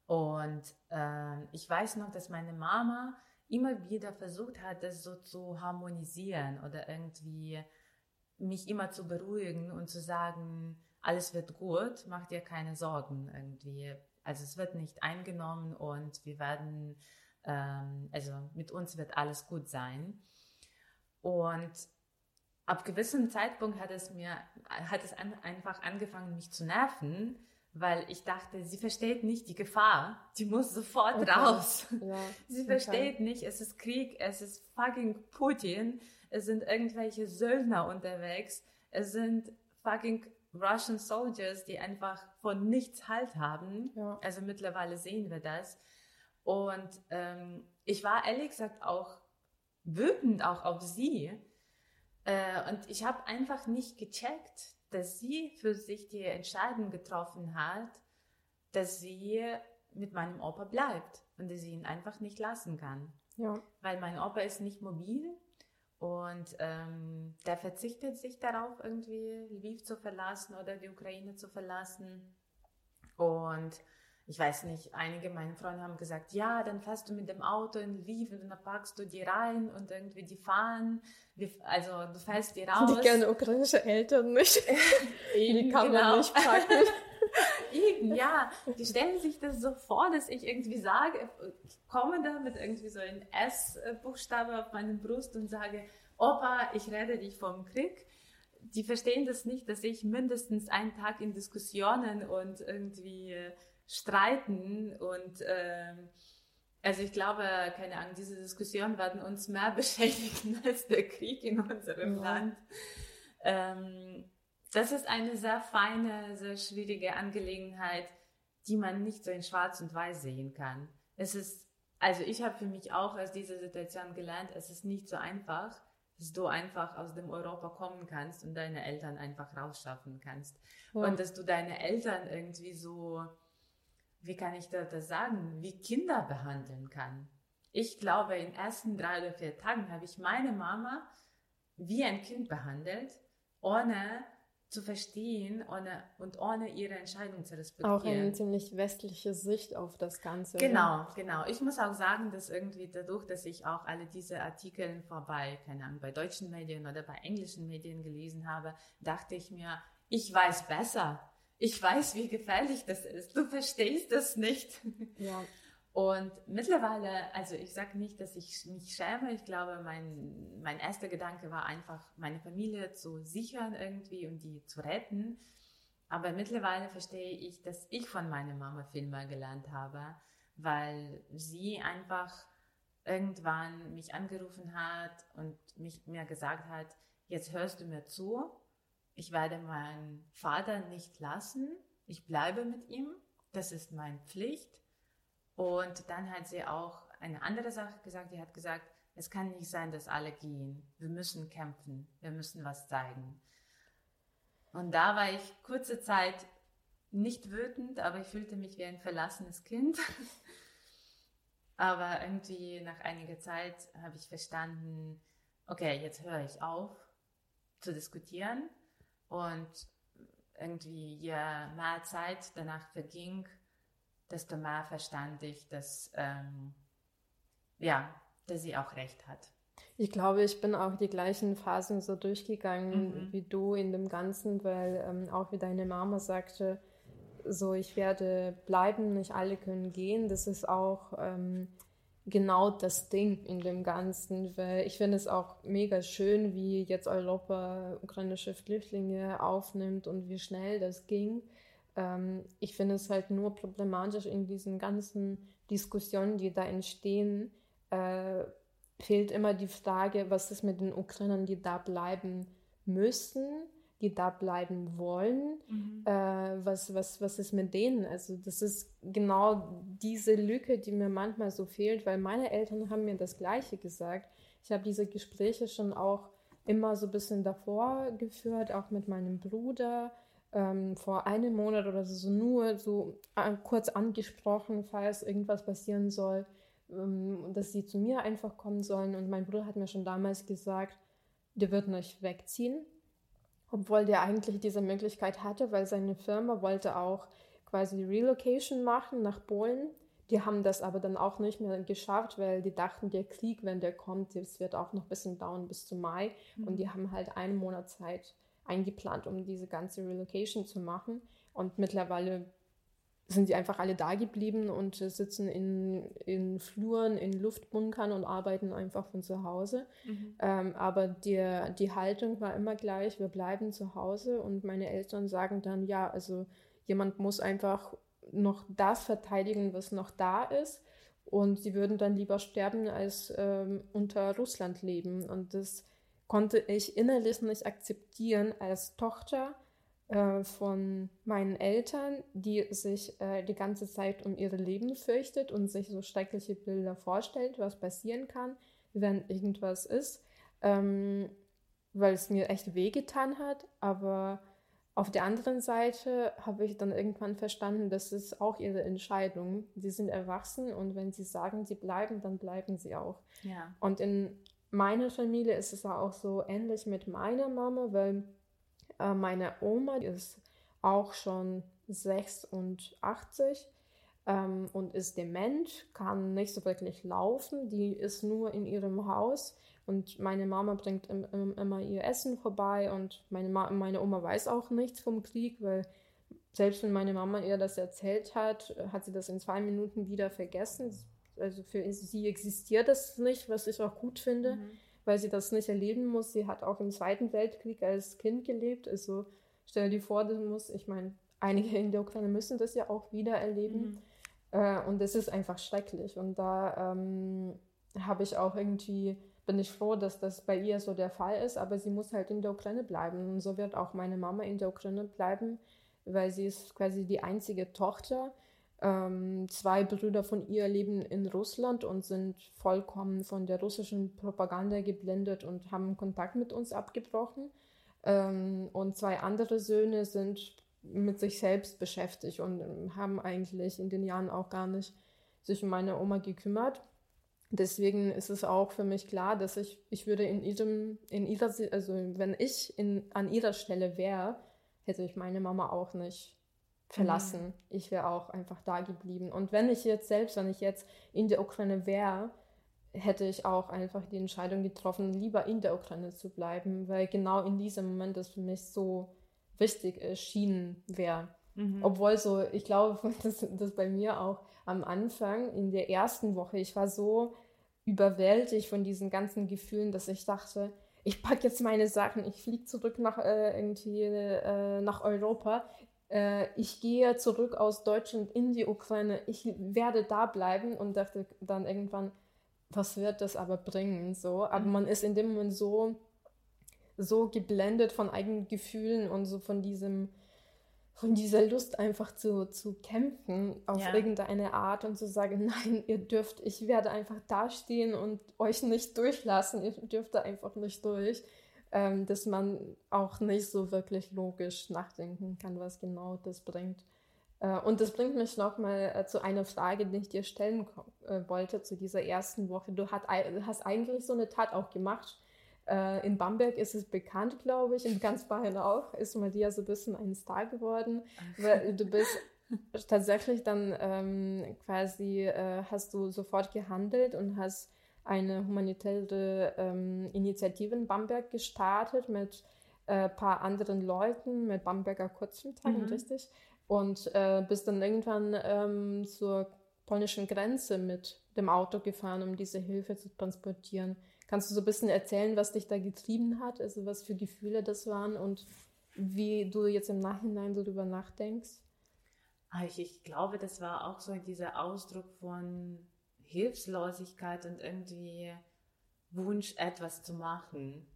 Und äh, ich weiß noch, dass meine Mama immer wieder versucht hat, das so zu harmonisieren oder irgendwie mich immer zu beruhigen und zu sagen, alles wird gut, mach dir keine Sorgen irgendwie. Also es wird nicht eingenommen und wir werden, ähm, also mit uns wird alles gut sein. Und ab gewissem Zeitpunkt hat es mir, hat es an, einfach angefangen, mich zu nerven, weil ich dachte, sie versteht nicht die Gefahr, die muss sofort okay. raus. Ja, <laughs> sie versteht okay. nicht, es ist Krieg, es ist fucking Putin, es sind irgendwelche Söldner unterwegs, es sind fucking Russian Soldiers, die einfach von nichts Halt haben. Ja. Also mittlerweile sehen wir das. Und ähm, ich war ehrlich gesagt auch wütend auch auf sie. Äh, und ich habe einfach nicht gecheckt, dass sie für sich die Entscheidung getroffen hat, dass sie mit meinem Opa bleibt und dass sie ihn einfach nicht lassen kann. Ja. Weil mein Opa ist nicht mobil und ähm, der verzichtet sich darauf, irgendwie Lviv zu verlassen oder die Ukraine zu verlassen. Und ich weiß nicht, einige meiner Freunde haben gesagt, ja, dann fährst du mit dem Auto in Lviv und dann packst du die rein und irgendwie die fahren. Also du fährst die raus. Die gerne ukrainische Eltern nicht. <laughs> die kann genau. man nicht packen. <laughs> Eben, ja. Die stellen sich das so vor, dass ich irgendwie sage, ich komme da mit irgendwie so einem S-Buchstabe auf meiner Brust und sage, Opa, ich rette dich vom Krieg. Die verstehen das nicht, dass ich mindestens einen Tag in Diskussionen und irgendwie streiten und ähm, also ich glaube, keine Ahnung, diese Diskussionen werden uns mehr <laughs> beschädigen als der Krieg in unserem ja. Land. Ähm, das ist eine sehr feine, sehr schwierige Angelegenheit, die man nicht so in Schwarz und Weiß sehen kann. Es ist, also ich habe für mich auch aus dieser Situation gelernt, es ist nicht so einfach, dass du einfach aus dem Europa kommen kannst und deine Eltern einfach rausschaffen kannst. Ja. Und dass du deine Eltern irgendwie so wie kann ich das sagen, wie Kinder behandeln kann. Ich glaube, in den ersten drei oder vier Tagen habe ich meine Mama wie ein Kind behandelt, ohne zu verstehen ohne, und ohne ihre Entscheidung zu respektieren. Auch eine ziemlich westliche Sicht auf das Ganze. Genau, oder? genau. Ich muss auch sagen, dass irgendwie dadurch, dass ich auch alle diese Artikel vorbei, keine Ahnung, bei deutschen Medien oder bei englischen Medien gelesen habe, dachte ich mir, ich weiß besser ich weiß, wie gefährlich das ist. Du verstehst das nicht. Ja. Und mittlerweile, also ich sage nicht, dass ich mich schäme. Ich glaube, mein, mein erster Gedanke war einfach, meine Familie zu sichern irgendwie und die zu retten. Aber mittlerweile verstehe ich, dass ich von meiner Mama viel mehr gelernt habe, weil sie einfach irgendwann mich angerufen hat und mich, mir gesagt hat, jetzt hörst du mir zu ich werde meinen Vater nicht lassen. Ich bleibe mit ihm. Das ist meine Pflicht. Und dann hat sie auch eine andere Sache gesagt. Die hat gesagt, es kann nicht sein, dass alle gehen. Wir müssen kämpfen. Wir müssen was zeigen. Und da war ich kurze Zeit nicht wütend, aber ich fühlte mich wie ein verlassenes Kind. <laughs> aber irgendwie nach einiger Zeit habe ich verstanden, okay, jetzt höre ich auf zu diskutieren und irgendwie, je mehr Zeit danach verging, desto mehr verstand ich, dass, ähm, ja, dass sie auch recht hat. Ich glaube, ich bin auch die gleichen Phasen so durchgegangen mhm. wie du in dem Ganzen, weil ähm, auch wie deine Mama sagte, so ich werde bleiben, nicht alle können gehen. Das ist auch ähm, genau das Ding in dem Ganzen, weil ich finde es auch mega schön, wie jetzt Europa ukrainische Flüchtlinge aufnimmt und wie schnell das ging. Ähm, ich finde es halt nur problematisch in diesen ganzen Diskussionen, die da entstehen, äh, fehlt immer die Frage, was ist mit den Ukrainern, die da bleiben müssen die da bleiben wollen. Mhm. Äh, was, was, was ist mit denen? Also das ist genau diese Lücke, die mir manchmal so fehlt, weil meine Eltern haben mir das Gleiche gesagt. Ich habe diese Gespräche schon auch immer so ein bisschen davor geführt, auch mit meinem Bruder. Ähm, vor einem Monat oder so, nur so äh, kurz angesprochen, falls irgendwas passieren soll, ähm, dass sie zu mir einfach kommen sollen. Und mein Bruder hat mir schon damals gesagt, der wird nicht wegziehen obwohl der eigentlich diese Möglichkeit hatte, weil seine Firma wollte auch quasi Relocation machen nach Polen. Die haben das aber dann auch nicht mehr geschafft, weil die dachten, der Krieg, wenn der kommt, das wird auch noch ein bisschen dauern bis zum Mai. Mhm. Und die haben halt einen Monat Zeit eingeplant, um diese ganze Relocation zu machen. Und mittlerweile sind die einfach alle da geblieben und sitzen in, in Fluren, in Luftbunkern und arbeiten einfach von zu Hause. Mhm. Ähm, aber die, die Haltung war immer gleich, wir bleiben zu Hause und meine Eltern sagen dann, ja, also jemand muss einfach noch das verteidigen, was noch da ist. Und sie würden dann lieber sterben, als ähm, unter Russland leben. Und das konnte ich innerlich nicht akzeptieren als Tochter äh, von meinen Eltern, die sich äh, die ganze Zeit um ihre Leben fürchtet und sich so schreckliche Bilder vorstellt, was passieren kann, wenn irgendwas ist, ähm, weil es mir echt wehgetan hat. Aber auf der anderen Seite habe ich dann irgendwann verstanden, das ist auch ihre Entscheidung. Sie sind erwachsen und wenn sie sagen, sie bleiben, dann bleiben sie auch. Ja. Und in meiner Familie ist es auch so ähnlich mit meiner Mama, weil meine Oma ist auch schon 86 ähm, und ist dement, kann nicht so wirklich laufen. Die ist nur in ihrem Haus und meine Mama bringt im, im, immer ihr Essen vorbei und meine, Ma meine Oma weiß auch nichts vom Krieg, weil selbst wenn meine Mama ihr das erzählt hat, hat sie das in zwei Minuten wieder vergessen. Also für sie existiert das nicht, was ich auch gut finde, mhm. Weil sie das nicht erleben muss. Sie hat auch im Zweiten Weltkrieg als Kind gelebt. Also stell dir vor, das muss, ich meine, einige in der Ukraine müssen das ja auch wieder erleben. Mhm. Äh, und es ist einfach schrecklich. Und da ähm, habe ich auch irgendwie bin ich froh, dass das bei ihr so der Fall ist, aber sie muss halt in der Ukraine bleiben. Und so wird auch meine Mama in der Ukraine bleiben, weil sie ist quasi die einzige Tochter. Ähm, zwei Brüder von ihr leben in Russland und sind vollkommen von der russischen Propaganda geblendet und haben Kontakt mit uns abgebrochen. Ähm, und zwei andere Söhne sind mit sich selbst beschäftigt und haben eigentlich in den Jahren auch gar nicht sich um meine Oma gekümmert. Deswegen ist es auch für mich klar, dass ich, ich würde in ihrem, in ihrer, also wenn ich in, an ihrer Stelle wäre, hätte ich meine Mama auch nicht verlassen. Mhm. Ich wäre auch einfach da geblieben. Und wenn ich jetzt selbst, wenn ich jetzt in der Ukraine wäre, hätte ich auch einfach die Entscheidung getroffen, lieber in der Ukraine zu bleiben, weil genau in diesem Moment das für mich so wichtig erschienen wäre. Mhm. Obwohl so, ich glaube, <laughs> dass das bei mir auch am Anfang, in der ersten Woche, ich war so überwältigt von diesen ganzen Gefühlen, dass ich dachte, ich packe jetzt meine Sachen, ich fliege zurück nach äh, irgendwie äh, nach Europa, ich gehe zurück aus Deutschland in die Ukraine, ich werde da bleiben und dachte dann irgendwann, was wird das aber bringen? So, aber mhm. man ist in dem Moment so so geblendet von eigenen Gefühlen und so von diesem von dieser Lust einfach zu, zu kämpfen auf ja. irgendeine Art und zu sagen, <laughs> nein, ihr dürft, ich werde einfach dastehen und euch nicht durchlassen, ihr dürft da einfach nicht durch, ähm, dass man auch nicht so wirklich logisch nachdenken kann, was genau das bringt. Äh, und das bringt mich nochmal äh, zu einer Frage, die ich dir stellen äh, wollte zu dieser ersten Woche. Du hat, hast eigentlich so eine Tat auch gemacht, äh, in Bamberg ist es bekannt, glaube ich, in ganz Bayern auch, ist Maria so ein bisschen ein Star geworden, <laughs> weil du bist tatsächlich dann ähm, quasi, äh, hast du sofort gehandelt und hast eine humanitäre ähm, Initiative in Bamberg gestartet mit ein äh, paar anderen Leuten, mit Bamberger Kurzfilmtagen, mhm. richtig? Und äh, bist dann irgendwann ähm, zur polnischen Grenze mit dem Auto gefahren, um diese Hilfe zu transportieren. Kannst du so ein bisschen erzählen, was dich da getrieben hat, also was für Gefühle das waren und wie du jetzt im Nachhinein so drüber nachdenkst? Ah, ich, ich glaube, das war auch so dieser Ausdruck von Hilflosigkeit und irgendwie Wunsch, etwas zu machen.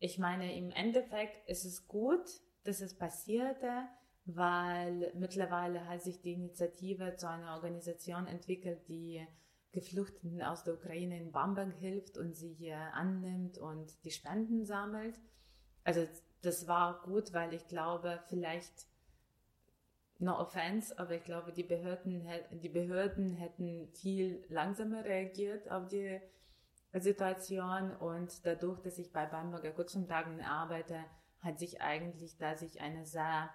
Ich meine, im Endeffekt ist es gut, dass es passierte, weil mittlerweile hat sich die Initiative zu einer Organisation entwickelt, die Geflüchteten aus der Ukraine in Bamberg hilft und sie annimmt und die Spenden sammelt. Also das war gut, weil ich glaube, vielleicht, no offense, aber ich glaube, die Behörden, die Behörden hätten viel langsamer reagiert auf die Situation und dadurch, dass ich bei Bamberger Kurzumtagen arbeite, hat sich eigentlich, da sich eine sehr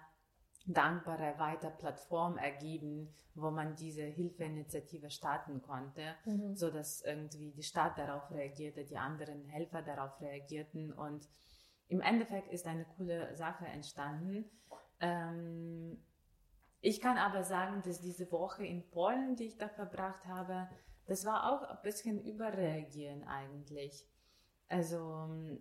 dankbare weiter Plattform ergeben, wo man diese Hilfeinitiative starten konnte, mhm. so dass irgendwie die Stadt darauf reagierte, die anderen Helfer darauf reagierten und im Endeffekt ist eine coole Sache entstanden. Ähm, ich kann aber sagen, dass diese Woche in Polen, die ich da verbracht habe, das war auch ein bisschen überreagieren eigentlich. Also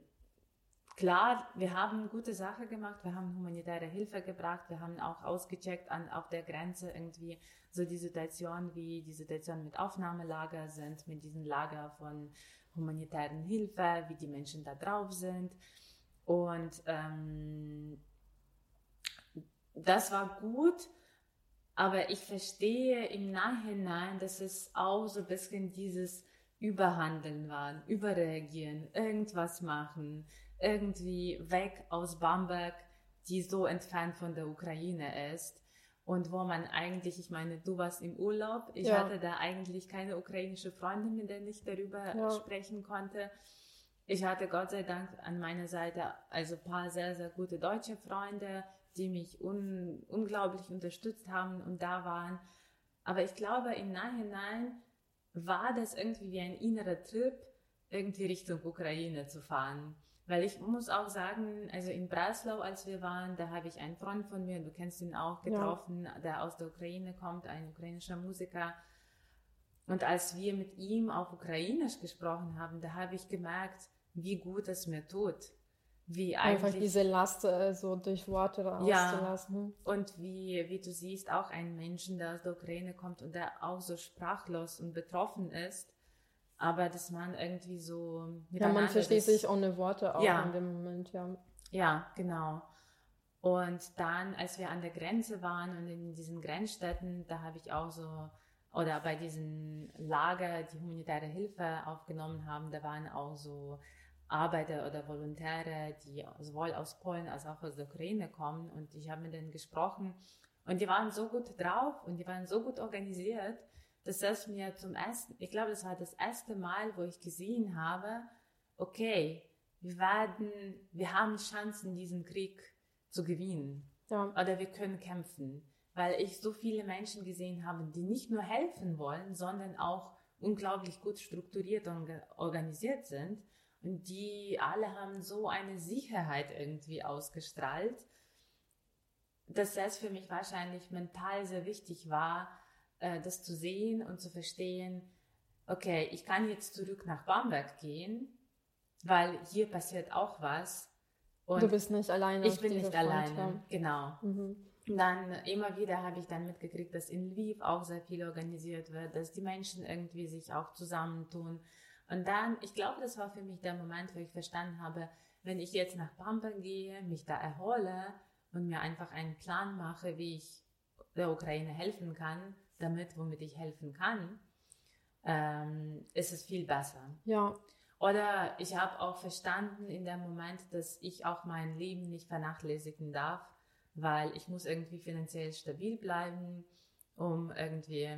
klar, wir haben gute Sache gemacht, wir haben humanitäre Hilfe gebracht, wir haben auch ausgecheckt an, auf der Grenze irgendwie so die Situation, wie die Situation mit Aufnahmelager sind, mit diesen Lager von humanitären Hilfe, wie die Menschen da drauf sind. Und ähm, das war gut, aber ich verstehe im Nachhinein, dass es auch so ein bisschen dieses Überhandeln war, überreagieren, irgendwas machen, irgendwie weg aus Bamberg, die so entfernt von der Ukraine ist. Und wo man eigentlich, ich meine, du warst im Urlaub, ich ja. hatte da eigentlich keine ukrainische Freundin, mit der ich darüber ja. sprechen konnte. Ich hatte Gott sei Dank an meiner Seite also ein paar sehr, sehr gute deutsche Freunde, die mich un unglaublich unterstützt haben und da waren. Aber ich glaube, im Nachhinein war das irgendwie wie ein innerer Trip, irgendwie Richtung Ukraine zu fahren. Weil ich muss auch sagen, also in Breslau, als wir waren, da habe ich einen Freund von mir, du kennst ihn auch, getroffen, ja. der aus der Ukraine kommt, ein ukrainischer Musiker. Und als wir mit ihm auf Ukrainisch gesprochen haben, da habe ich gemerkt, wie gut es mir tut. Wie Einfach diese Last äh, so durch Worte. Ja, und wie, wie du siehst, auch ein Menschen, der aus der Ukraine kommt und der auch so sprachlos und betroffen ist aber dass man irgendwie so ja man versteht ist. sich ohne Worte auch ja. in dem Moment ja ja genau und dann als wir an der Grenze waren und in diesen Grenzstädten da habe ich auch so oder bei diesen Lager die humanitäre Hilfe aufgenommen haben da waren auch so Arbeiter oder Volontäre die sowohl aus Polen als auch aus der Ukraine kommen und ich habe mit denen gesprochen und die waren so gut drauf und die waren so gut organisiert dass das mir zum ersten, ich glaube, das war das erste Mal, wo ich gesehen habe, okay, wir werden, wir haben Chancen, diesen Krieg zu gewinnen. Ja. Oder wir können kämpfen. Weil ich so viele Menschen gesehen habe, die nicht nur helfen wollen, sondern auch unglaublich gut strukturiert und organisiert sind. Und die alle haben so eine Sicherheit irgendwie ausgestrahlt, dass das für mich wahrscheinlich mental sehr wichtig war, äh, das zu sehen und zu verstehen, okay, ich kann jetzt zurück nach Bamberg gehen, weil hier passiert auch was. Und du bist nicht alleine. Ich bin nicht Front, alleine, ja. genau. Mhm. Dann immer wieder habe ich dann mitgekriegt, dass in Lviv auch sehr viel organisiert wird, dass die Menschen irgendwie sich auch zusammentun. Und dann, ich glaube, das war für mich der Moment, wo ich verstanden habe, wenn ich jetzt nach Bamberg gehe, mich da erhole und mir einfach einen Plan mache, wie ich der Ukraine helfen kann, damit, womit ich helfen kann, ähm, ist es viel besser. Ja. Oder ich habe auch verstanden in dem Moment, dass ich auch mein Leben nicht vernachlässigen darf, weil ich muss irgendwie finanziell stabil bleiben, um irgendwie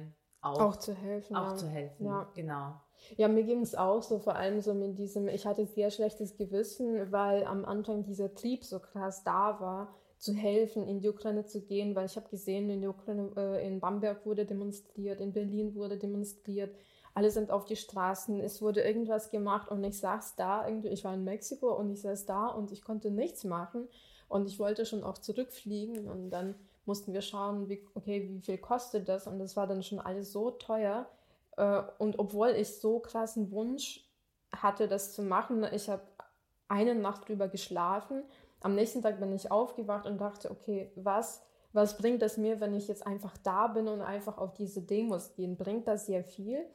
auch, auch zu helfen. Auch ja. zu helfen, ja. genau. Ja, mir ging es auch so, vor allem so mit diesem, ich hatte sehr schlechtes Gewissen, weil am Anfang dieser Trieb so krass da war zu helfen, in die Ukraine zu gehen, weil ich habe gesehen, in der Ukraine, äh, in Bamberg wurde demonstriert, in Berlin wurde demonstriert, alle sind auf die Straßen, es wurde irgendwas gemacht und ich saß da, irgendwie, ich war in Mexiko und ich saß da und ich konnte nichts machen und ich wollte schon auch zurückfliegen und dann mussten wir schauen, wie, okay, wie viel kostet das und das war dann schon alles so teuer äh, und obwohl ich so krassen Wunsch hatte, das zu machen, ich habe eine Nacht drüber geschlafen am nächsten Tag bin ich aufgewacht und dachte, okay, was, was bringt das mir, wenn ich jetzt einfach da bin und einfach auf diese Demos gehen? Bringt das sehr viel?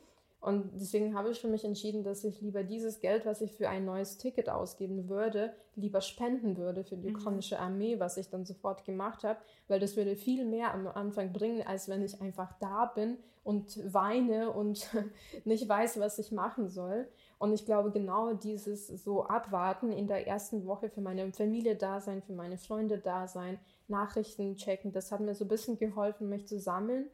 Und deswegen habe ich für mich entschieden, dass ich lieber dieses Geld, was ich für ein neues Ticket ausgeben würde, lieber spenden würde für die mhm. ukrainische Armee, was ich dann sofort gemacht habe, weil das würde viel mehr am Anfang bringen, als wenn ich einfach da bin und weine und <laughs> nicht weiß, was ich machen soll. Und ich glaube, genau dieses so abwarten in der ersten Woche für meine Familie da sein, für meine Freunde da sein, Nachrichten checken, das hat mir so ein bisschen geholfen, mich zu sammeln.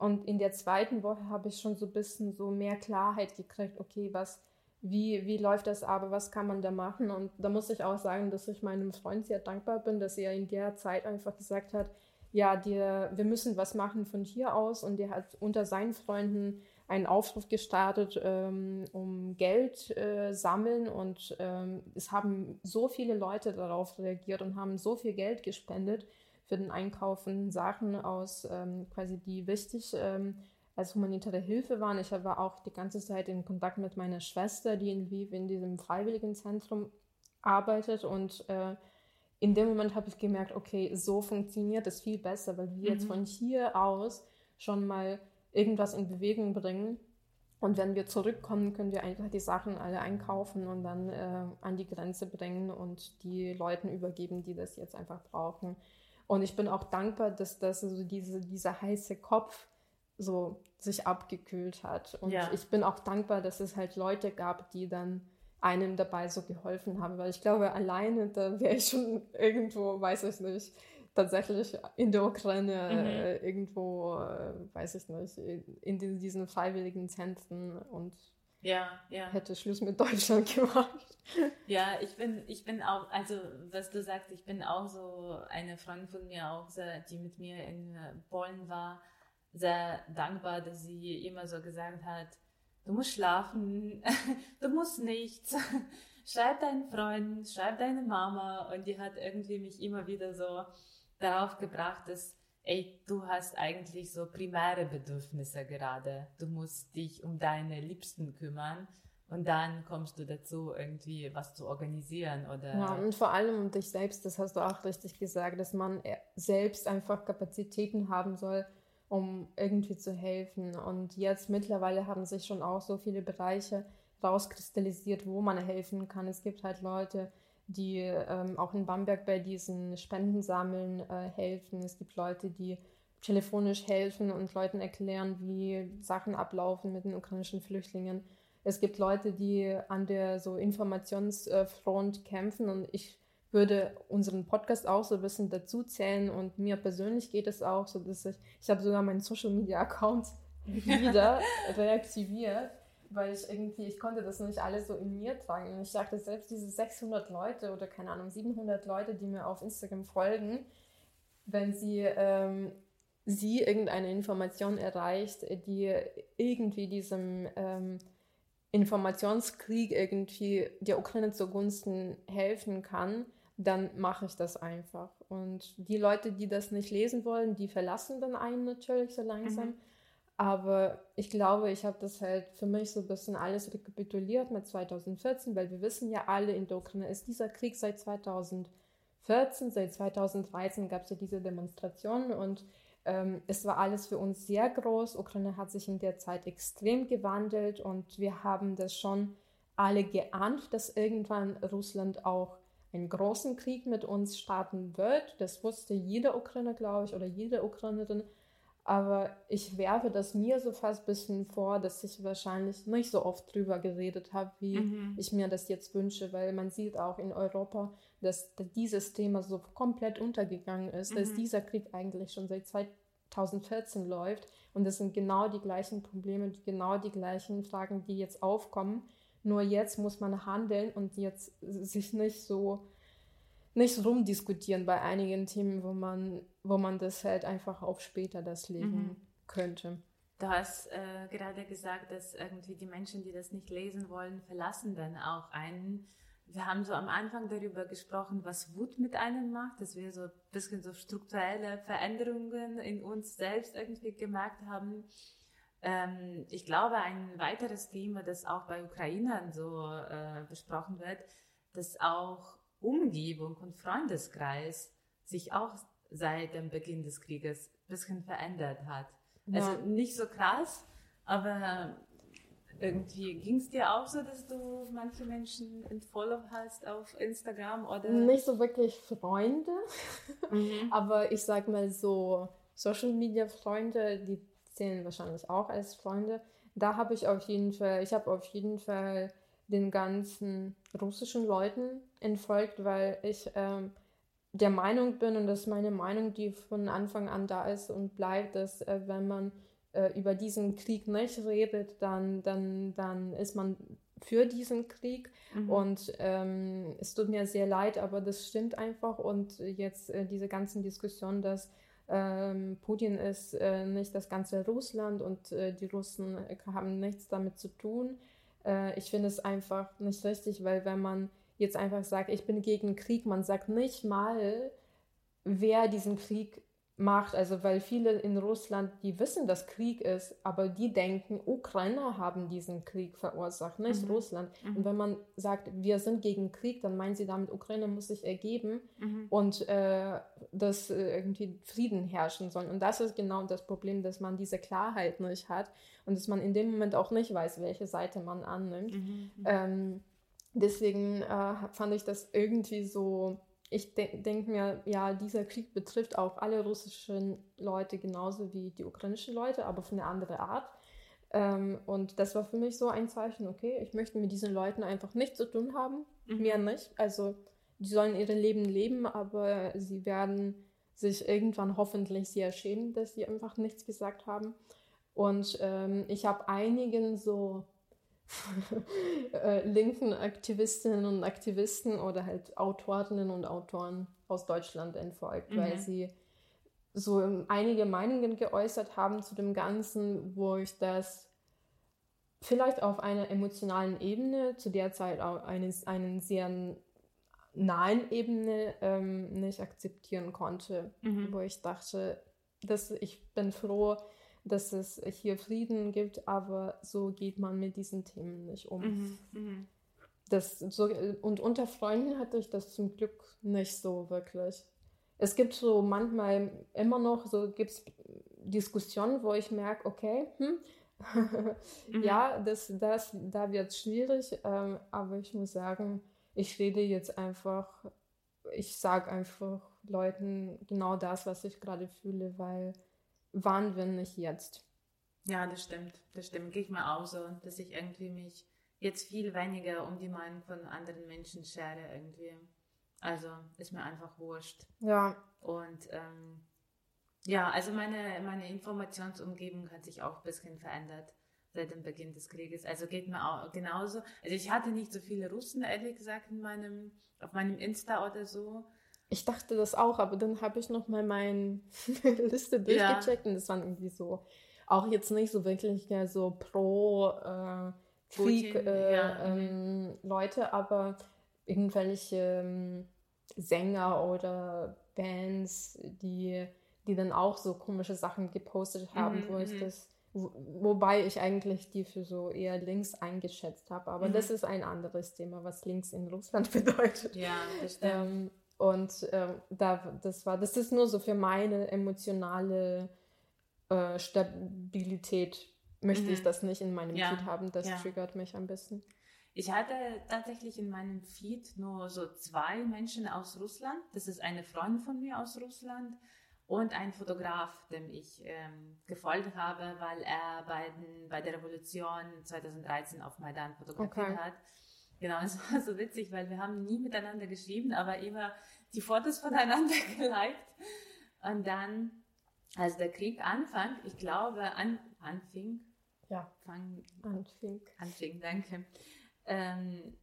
Und in der zweiten Woche habe ich schon so ein bisschen so mehr Klarheit gekriegt, okay, was, wie, wie läuft das aber, was kann man da machen? Und da muss ich auch sagen, dass ich meinem Freund sehr dankbar bin, dass er in der Zeit einfach gesagt hat, ja, die, wir müssen was machen von hier aus und der hat unter seinen Freunden einen Aufruf gestartet, ähm, um Geld äh, sammeln und ähm, es haben so viele Leute darauf reagiert und haben so viel Geld gespendet für den Einkauf von Sachen aus ähm, quasi die wichtig ähm, als humanitäre Hilfe waren. Ich war auch die ganze Zeit in Kontakt mit meiner Schwester, die in Lviv in diesem Freiwilligenzentrum arbeitet und äh, in dem Moment habe ich gemerkt, okay, so funktioniert es viel besser, weil wir mhm. jetzt von hier aus schon mal irgendwas in Bewegung bringen. Und wenn wir zurückkommen, können wir einfach die Sachen alle einkaufen und dann äh, an die Grenze bringen und die Leuten übergeben, die das jetzt einfach brauchen. Und ich bin auch dankbar, dass das so diese, dieser heiße Kopf so sich abgekühlt hat. Und ja. ich bin auch dankbar, dass es halt Leute gab, die dann einem dabei so geholfen haben, weil ich glaube, alleine da wäre ich schon irgendwo, weiß ich nicht, tatsächlich in der Ukraine mhm. äh, irgendwo, äh, weiß ich nicht, in diesen freiwilligen Zentren und ja, ja. hätte Schluss mit Deutschland gemacht. Ja, ich bin, ich bin auch, also was du sagst, ich bin auch so eine Freundin von mir auch, die mit mir in Polen war, sehr dankbar, dass sie immer so gesagt hat, du musst schlafen, <laughs> du musst nichts, <laughs> schreib deinen Freunden, schreib deine Mama und die hat irgendwie mich immer wieder so darauf gebracht, dass, ey, du hast eigentlich so primäre Bedürfnisse gerade. Du musst dich um deine Liebsten kümmern. Und dann kommst du dazu, irgendwie was zu organisieren oder. Ja, und vor allem um dich selbst, das hast du auch richtig gesagt, dass man selbst einfach Kapazitäten haben soll, um irgendwie zu helfen. Und jetzt mittlerweile haben sich schon auch so viele Bereiche rauskristallisiert, wo man helfen kann. Es gibt halt Leute, die ähm, auch in Bamberg bei diesen Spendensammeln äh, helfen. Es gibt Leute, die telefonisch helfen und Leuten erklären, wie Sachen ablaufen mit den ukrainischen Flüchtlingen. Es gibt Leute, die an der so Informationsfront kämpfen und ich würde unseren Podcast auch so ein bisschen dazu zählen und mir persönlich geht es auch so, dass ich, ich habe sogar meinen Social Media Account <laughs> wieder <laughs> reaktiviert weil ich irgendwie, ich konnte das nicht alles so in mir tragen. Und ich dachte, selbst diese 600 Leute oder keine Ahnung, 700 Leute, die mir auf Instagram folgen, wenn sie, ähm, sie irgendeine Information erreicht, die irgendwie diesem ähm, Informationskrieg irgendwie der Ukraine zugunsten helfen kann, dann mache ich das einfach. Und die Leute, die das nicht lesen wollen, die verlassen dann einen natürlich so langsam. Mhm. Aber ich glaube, ich habe das halt für mich so ein bisschen alles rekapituliert mit 2014, weil wir wissen ja alle, in der Ukraine ist dieser Krieg seit 2014, seit 2013 gab es ja diese Demonstrationen und ähm, es war alles für uns sehr groß. Ukraine hat sich in der Zeit extrem gewandelt und wir haben das schon alle geahnt, dass irgendwann Russland auch einen großen Krieg mit uns starten wird. Das wusste jeder Ukrainer, glaube ich, oder jede Ukrainerin. Aber ich werfe das mir so fast ein bisschen vor, dass ich wahrscheinlich nicht so oft drüber geredet habe, wie mhm. ich mir das jetzt wünsche, weil man sieht auch in Europa, dass dieses Thema so komplett untergegangen ist, mhm. dass dieser Krieg eigentlich schon seit 2014 läuft und es sind genau die gleichen Probleme, genau die gleichen Fragen, die jetzt aufkommen. Nur jetzt muss man handeln und jetzt sich nicht so nicht rumdiskutieren bei einigen Themen, wo man, wo man das halt einfach auf später das legen mhm. könnte. Du hast äh, gerade gesagt, dass irgendwie die Menschen, die das nicht lesen wollen, verlassen dann auch einen. Wir haben so am Anfang darüber gesprochen, was Wut mit einem macht, dass wir so ein bisschen so strukturelle Veränderungen in uns selbst irgendwie gemerkt haben. Ähm, ich glaube, ein weiteres Thema, das auch bei Ukrainern so äh, besprochen wird, dass auch Umgebung und Freundeskreis sich auch seit dem Beginn des Krieges ein bisschen verändert hat. Ja. Also nicht so krass, aber irgendwie ging es dir auch so, dass du manche Menschen entfollow hast auf Instagram oder? Nicht so wirklich Freunde, mhm. <laughs> aber ich sag mal so Social Media Freunde, die zählen wahrscheinlich auch als Freunde. Da habe ich auf jeden Fall, ich habe auf jeden Fall den ganzen russischen Leuten entfolgt, weil ich ähm, der Meinung bin, und das ist meine Meinung, die von Anfang an da ist und bleibt, dass äh, wenn man äh, über diesen Krieg nicht redet, dann, dann, dann ist man für diesen Krieg. Mhm. Und ähm, es tut mir sehr leid, aber das stimmt einfach. Und jetzt äh, diese ganzen Diskussionen, dass ähm, Putin ist äh, nicht das ganze Russland und äh, die Russen haben nichts damit zu tun. Äh, ich finde es einfach nicht richtig, weil wenn man jetzt einfach sagt, ich bin gegen Krieg, man sagt nicht mal, wer diesen Krieg macht. Also weil viele in Russland, die wissen, dass Krieg ist, aber die denken, Ukrainer haben diesen Krieg verursacht, nicht mhm. Russland. Mhm. Und wenn man sagt, wir sind gegen Krieg, dann meinen sie damit, Ukraine muss sich ergeben mhm. und äh, dass äh, irgendwie Frieden herrschen soll. Und das ist genau das Problem, dass man diese Klarheit nicht hat und dass man in dem Moment auch nicht weiß, welche Seite man annimmt. Mhm. Ähm, deswegen äh, fand ich das irgendwie so ich de denke mir, ja, dieser Krieg betrifft auch alle russischen Leute genauso wie die ukrainischen Leute, aber von einer anderen Art. Ähm, und das war für mich so ein Zeichen, okay, ich möchte mit diesen Leuten einfach nichts zu tun haben, mhm. mehr nicht. Also die sollen ihre Leben leben, aber sie werden sich irgendwann hoffentlich sehr schämen, dass sie einfach nichts gesagt haben. Und ähm, ich habe einigen so <laughs> linken Aktivistinnen und Aktivisten oder halt Autorinnen und Autoren aus Deutschland entfolgt, mhm. weil sie so einige Meinungen geäußert haben zu dem Ganzen, wo ich das vielleicht auf einer emotionalen Ebene, zu der Zeit auch eines, einen sehr nahen Ebene ähm, nicht akzeptieren konnte, mhm. wo ich dachte, dass ich bin froh, dass es hier Frieden gibt, aber so geht man mit diesen Themen nicht um. Mhm, mhm. Das, so, und unter Freunden hatte ich das zum Glück nicht so wirklich. Es gibt so manchmal immer noch so gibt's Diskussionen, wo ich merke, okay, hm, <laughs> mhm. ja, das, das, da wird es schwierig, ähm, aber ich muss sagen, ich rede jetzt einfach, ich sage einfach Leuten genau das, was ich gerade fühle, weil wann, wenn nicht jetzt. Ja, das stimmt. Das stimmt. Gehe ich mir auch so, dass ich irgendwie mich jetzt viel weniger um die Meinung von anderen Menschen schere irgendwie. Also ist mir einfach wurscht. Ja. Und ähm, ja, also meine, meine Informationsumgebung hat sich auch ein bisschen verändert seit dem Beginn des Krieges. Also geht mir auch genauso. Also ich hatte nicht so viele Russen, ehrlich gesagt, in meinem, auf meinem Insta oder so. Ich dachte das auch, aber dann habe ich noch mal meine <laughs> Liste durchgecheckt ja. und es waren irgendwie so auch jetzt nicht so wirklich so pro äh, Krieg äh, ja. ähm, Leute, aber irgendwelche ähm, Sänger oder Bands, die, die dann auch so komische Sachen gepostet haben, mhm, wo ich mhm. das wo, wobei ich eigentlich die für so eher links eingeschätzt habe. Aber mhm. das ist ein anderes Thema, was links in Russland <laughs> bedeutet. Ja, das stimmt. Ähm, und ähm, da, das war, das ist nur so für meine emotionale äh, Stabilität möchte mhm. ich das nicht in meinem ja. Feed haben. Das ja. triggert mich ein bisschen. Ich hatte tatsächlich in meinem Feed nur so zwei Menschen aus Russland. Das ist eine Freundin von mir aus Russland und ein Fotograf, dem ich ähm, gefolgt habe, weil er bei, den, bei der Revolution 2013 auf Maidan fotografiert okay. hat. Genau, es war so witzig, weil wir haben nie miteinander geschrieben, aber immer die Fotos voneinander <laughs> geliked. Und dann, als der Krieg anfang, ich glaube, an, anfing. Ja, fang, anfing. Anfing, danke. Ähm,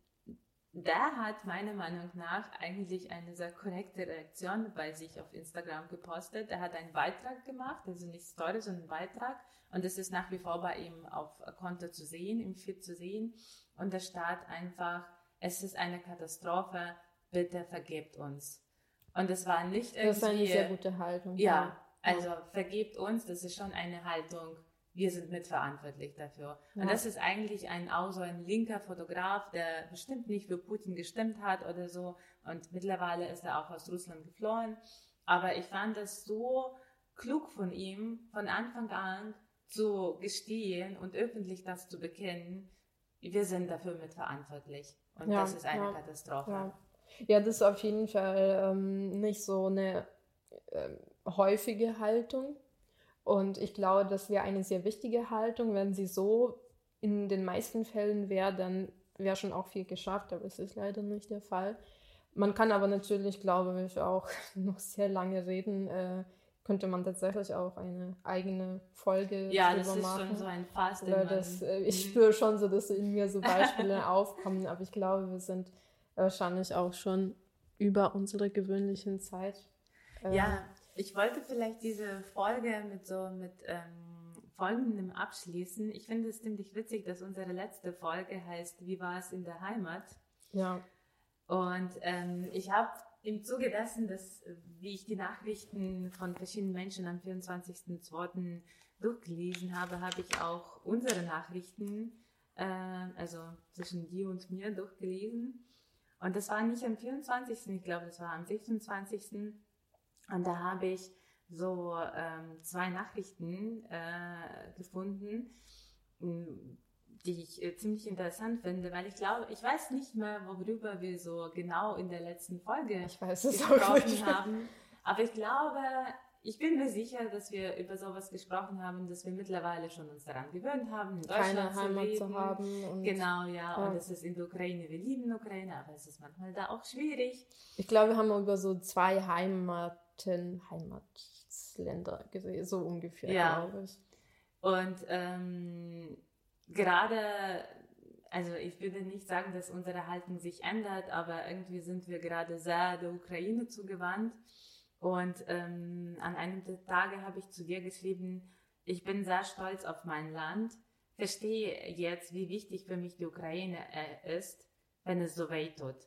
der hat meiner Meinung nach eigentlich eine sehr korrekte Reaktion bei sich auf Instagram gepostet. Er hat einen Beitrag gemacht, also nicht Story, sondern einen Beitrag. Und das ist nach wie vor bei ihm auf Konto zu sehen, im Feed zu sehen. Und da steht einfach, es ist eine Katastrophe, bitte vergebt uns. Und es war nicht irgendwie... Das ist eine sehr gute Haltung. Ja, ja. also vergebt uns, das ist schon eine Haltung, wir sind mitverantwortlich dafür. Ja. Und das ist eigentlich ein, auch so ein linker Fotograf, der bestimmt nicht für Putin gestimmt hat oder so. Und mittlerweile ist er auch aus Russland geflohen. Aber ich fand das so klug von ihm, von Anfang an zu gestehen und öffentlich das zu bekennen, wir sind dafür mitverantwortlich. Und ja, das ist eine ja, Katastrophe. Ja. ja. das ist auf jeden Fall ähm, nicht so eine äh, häufige Haltung. Und ich glaube, das wäre eine sehr wichtige Haltung. Wenn sie so in den meisten Fällen wäre, dann wäre schon auch viel geschafft, aber es ist leider nicht der Fall. Man kann aber natürlich, glaube ich, auch <laughs> noch sehr lange reden, äh, könnte man tatsächlich auch eine eigene Folge ja, das ist machen. schon so ein Fass. Weil das, äh, ich mhm. spüre schon so, dass in mir so <laughs> Beispiele aufkommen, aber ich glaube, wir sind wahrscheinlich auch schon über unsere gewöhnlichen Zeit. Äh, ja, Ich wollte vielleicht diese Folge mit so mit ähm, folgendem abschließen. Ich finde es ziemlich witzig, dass unsere letzte Folge heißt Wie war es in der Heimat? Ja. Und ähm, ich habe im Zuge dessen, dass, wie ich die Nachrichten von verschiedenen Menschen am 24.02. durchgelesen habe, habe ich auch unsere Nachrichten, äh, also zwischen dir und mir, durchgelesen. Und das war nicht am 24., ich glaube, das war am 26. Und da habe ich so ähm, zwei Nachrichten äh, gefunden, die ich äh, ziemlich interessant finde, weil ich glaube, ich weiß nicht mehr, worüber wir so genau in der letzten Folge ich weiß es gesprochen haben. Aber ich glaube, ich bin mir sicher, dass wir über sowas gesprochen haben, dass wir mittlerweile schon uns daran gewöhnt haben, in Deutschland Keine Heimat zu, zu haben. genau, ja, ja. Und es ist in der Ukraine, wir lieben Ukraine, aber es ist manchmal da auch schwierig. Ich glaube, wir haben über so zwei Heimaten, Heimatländer gesehen, so ungefähr, ja. glaube ich. Und ähm, gerade, also ich würde nicht sagen, dass unsere Haltung sich ändert, aber irgendwie sind wir gerade sehr der Ukraine zugewandt. Und ähm, an einem der Tage habe ich zu dir geschrieben, ich bin sehr stolz auf mein Land, verstehe jetzt, wie wichtig für mich die Ukraine äh, ist, wenn es so weh tut.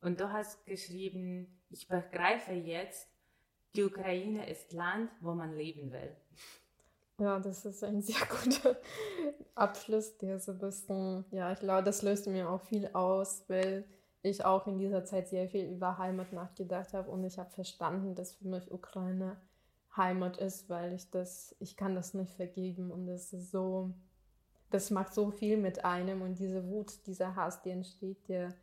Und du hast geschrieben, ich begreife jetzt, die Ukraine ist Land, wo man leben will. Ja, das ist ein <laughs> sehr guter Abschluss, der so ein bisschen, ja, ich glaube, das löst mir auch viel aus, weil ich auch in dieser Zeit sehr viel über Heimat nachgedacht habe und ich habe verstanden, dass für mich Ukraine Heimat ist, weil ich das, ich kann das nicht vergeben und das ist so, das macht so viel mit einem und diese Wut, dieser Hass, der entsteht, der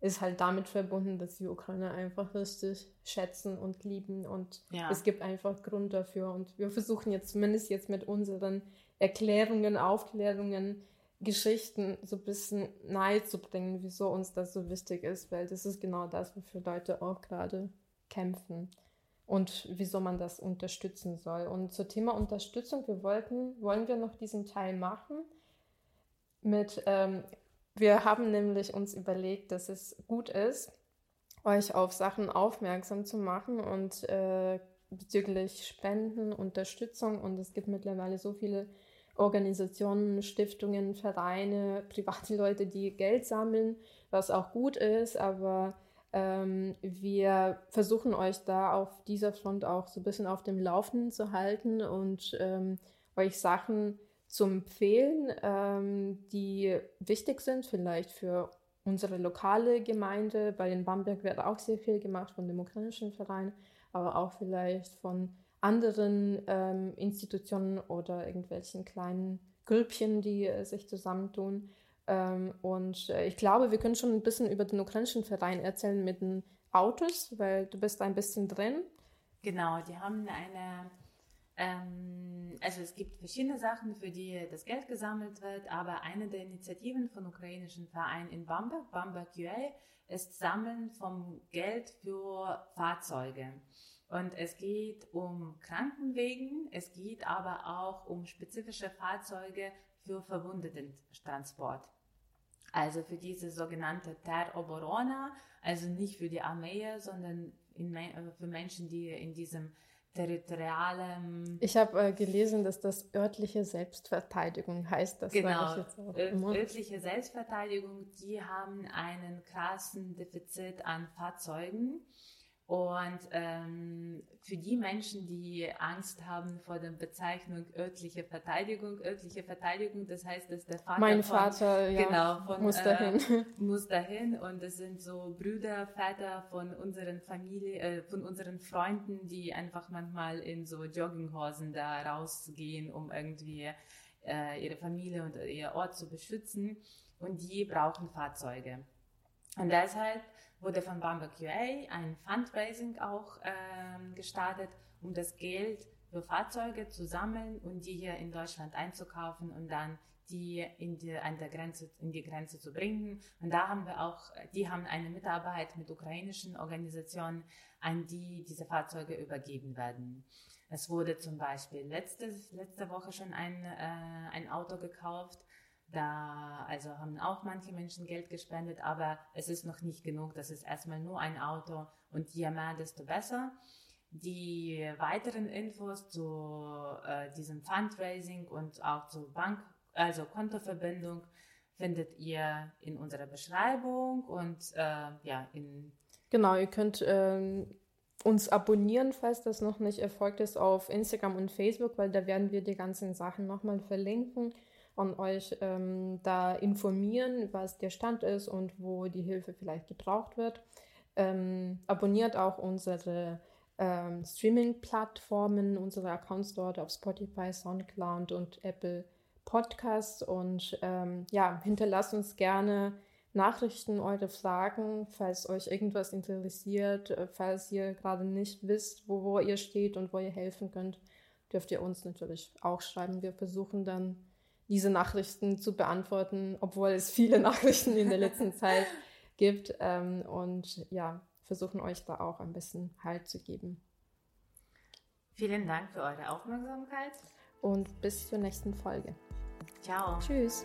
ist halt damit verbunden, dass die Ukraine einfach richtig schätzen und lieben und ja. es gibt einfach Grund dafür und wir versuchen jetzt zumindest jetzt mit unseren Erklärungen, Aufklärungen, Geschichten so ein bisschen nahe zu bringen, wieso uns das so wichtig ist, weil das ist genau das, wofür Leute auch gerade kämpfen und wieso man das unterstützen soll. Und zum Thema Unterstützung, wir wollten, wollen wir noch diesen Teil machen mit ähm, wir haben nämlich uns überlegt, dass es gut ist, euch auf Sachen aufmerksam zu machen und äh, bezüglich Spenden, Unterstützung. Und es gibt mittlerweile so viele Organisationen, Stiftungen, Vereine, <laughs> private Leute, die Geld sammeln, was auch gut ist, aber ähm, wir versuchen euch da auf dieser Front auch so ein bisschen auf dem Laufenden zu halten und ähm, euch Sachen zu empfehlen, ähm, die wichtig sind, vielleicht für unsere lokale Gemeinde. Bei den Bamberg wird auch sehr viel gemacht von dem ukrainischen Verein, aber auch vielleicht von anderen ähm, Institutionen oder irgendwelchen kleinen Grüppchen, die äh, sich zusammentun. Ähm, und äh, ich glaube, wir können schon ein bisschen über den ukrainischen Verein erzählen mit den Autos, weil du bist ein bisschen drin. Genau, die haben eine ähm, also es gibt verschiedene Sachen, für die das Geld gesammelt wird, aber eine der Initiativen von ukrainischen Vereinen in Bamberg, Bamberg UA, ist Sammeln vom Geld für Fahrzeuge. Und es geht um Krankenwegen, es geht aber auch um spezifische Fahrzeuge für Verwundetentransport. Also für diese sogenannte Ter Oborona, also nicht für die Armee, sondern in, für Menschen, die in diesem territorialem. Ich habe äh, gelesen, dass das örtliche Selbstverteidigung heißt. Das genau, örtliche Selbstverteidigung, die haben einen krassen Defizit an Fahrzeugen und ähm, für die Menschen, die Angst haben vor der Bezeichnung örtliche Verteidigung, örtliche Verteidigung, das heißt, dass der Vater mein von, Vater ja, genau, von, muss dahin, äh, <laughs> muss dahin. Und es sind so Brüder, Väter von unseren Familie, äh, von unseren Freunden, die einfach manchmal in so Jogginghosen da rausgehen, um irgendwie äh, ihre Familie und ihr Ort zu beschützen. Und die brauchen Fahrzeuge. Und deshalb wurde von Bamberg UA ein Fundraising auch ähm, gestartet, um das Geld für Fahrzeuge zu sammeln und die hier in Deutschland einzukaufen und dann die in die, an der Grenze, in die Grenze zu bringen. Und da haben wir auch, die haben eine Mitarbeit mit ukrainischen Organisationen, an die diese Fahrzeuge übergeben werden. Es wurde zum Beispiel letzte, letzte Woche schon ein, äh, ein Auto gekauft da also haben auch manche Menschen Geld gespendet, aber es ist noch nicht genug. Das ist erstmal nur ein Auto und je mehr, desto besser. Die weiteren Infos zu äh, diesem Fundraising und auch zur Bank, also Kontoverbindung, findet ihr in unserer Beschreibung und äh, ja, in. Genau, ihr könnt ähm, uns abonnieren, falls das noch nicht erfolgt ist, auf Instagram und Facebook, weil da werden wir die ganzen Sachen nochmal verlinken und euch ähm, da informieren, was der Stand ist und wo die Hilfe vielleicht gebraucht wird. Ähm, abonniert auch unsere ähm, Streaming-Plattformen, unsere Accounts dort auf Spotify, SoundCloud und Apple Podcasts und ähm, ja, hinterlasst uns gerne Nachrichten, eure Fragen, falls euch irgendwas interessiert, äh, falls ihr gerade nicht wisst, wo, wo ihr steht und wo ihr helfen könnt, dürft ihr uns natürlich auch schreiben. Wir versuchen dann diese Nachrichten zu beantworten, obwohl es viele <laughs> Nachrichten in der letzten <laughs> Zeit gibt ähm, und ja, versuchen euch da auch ein bisschen Halt zu geben. Vielen Dank für eure Aufmerksamkeit und bis zur nächsten Folge. Ciao. Tschüss.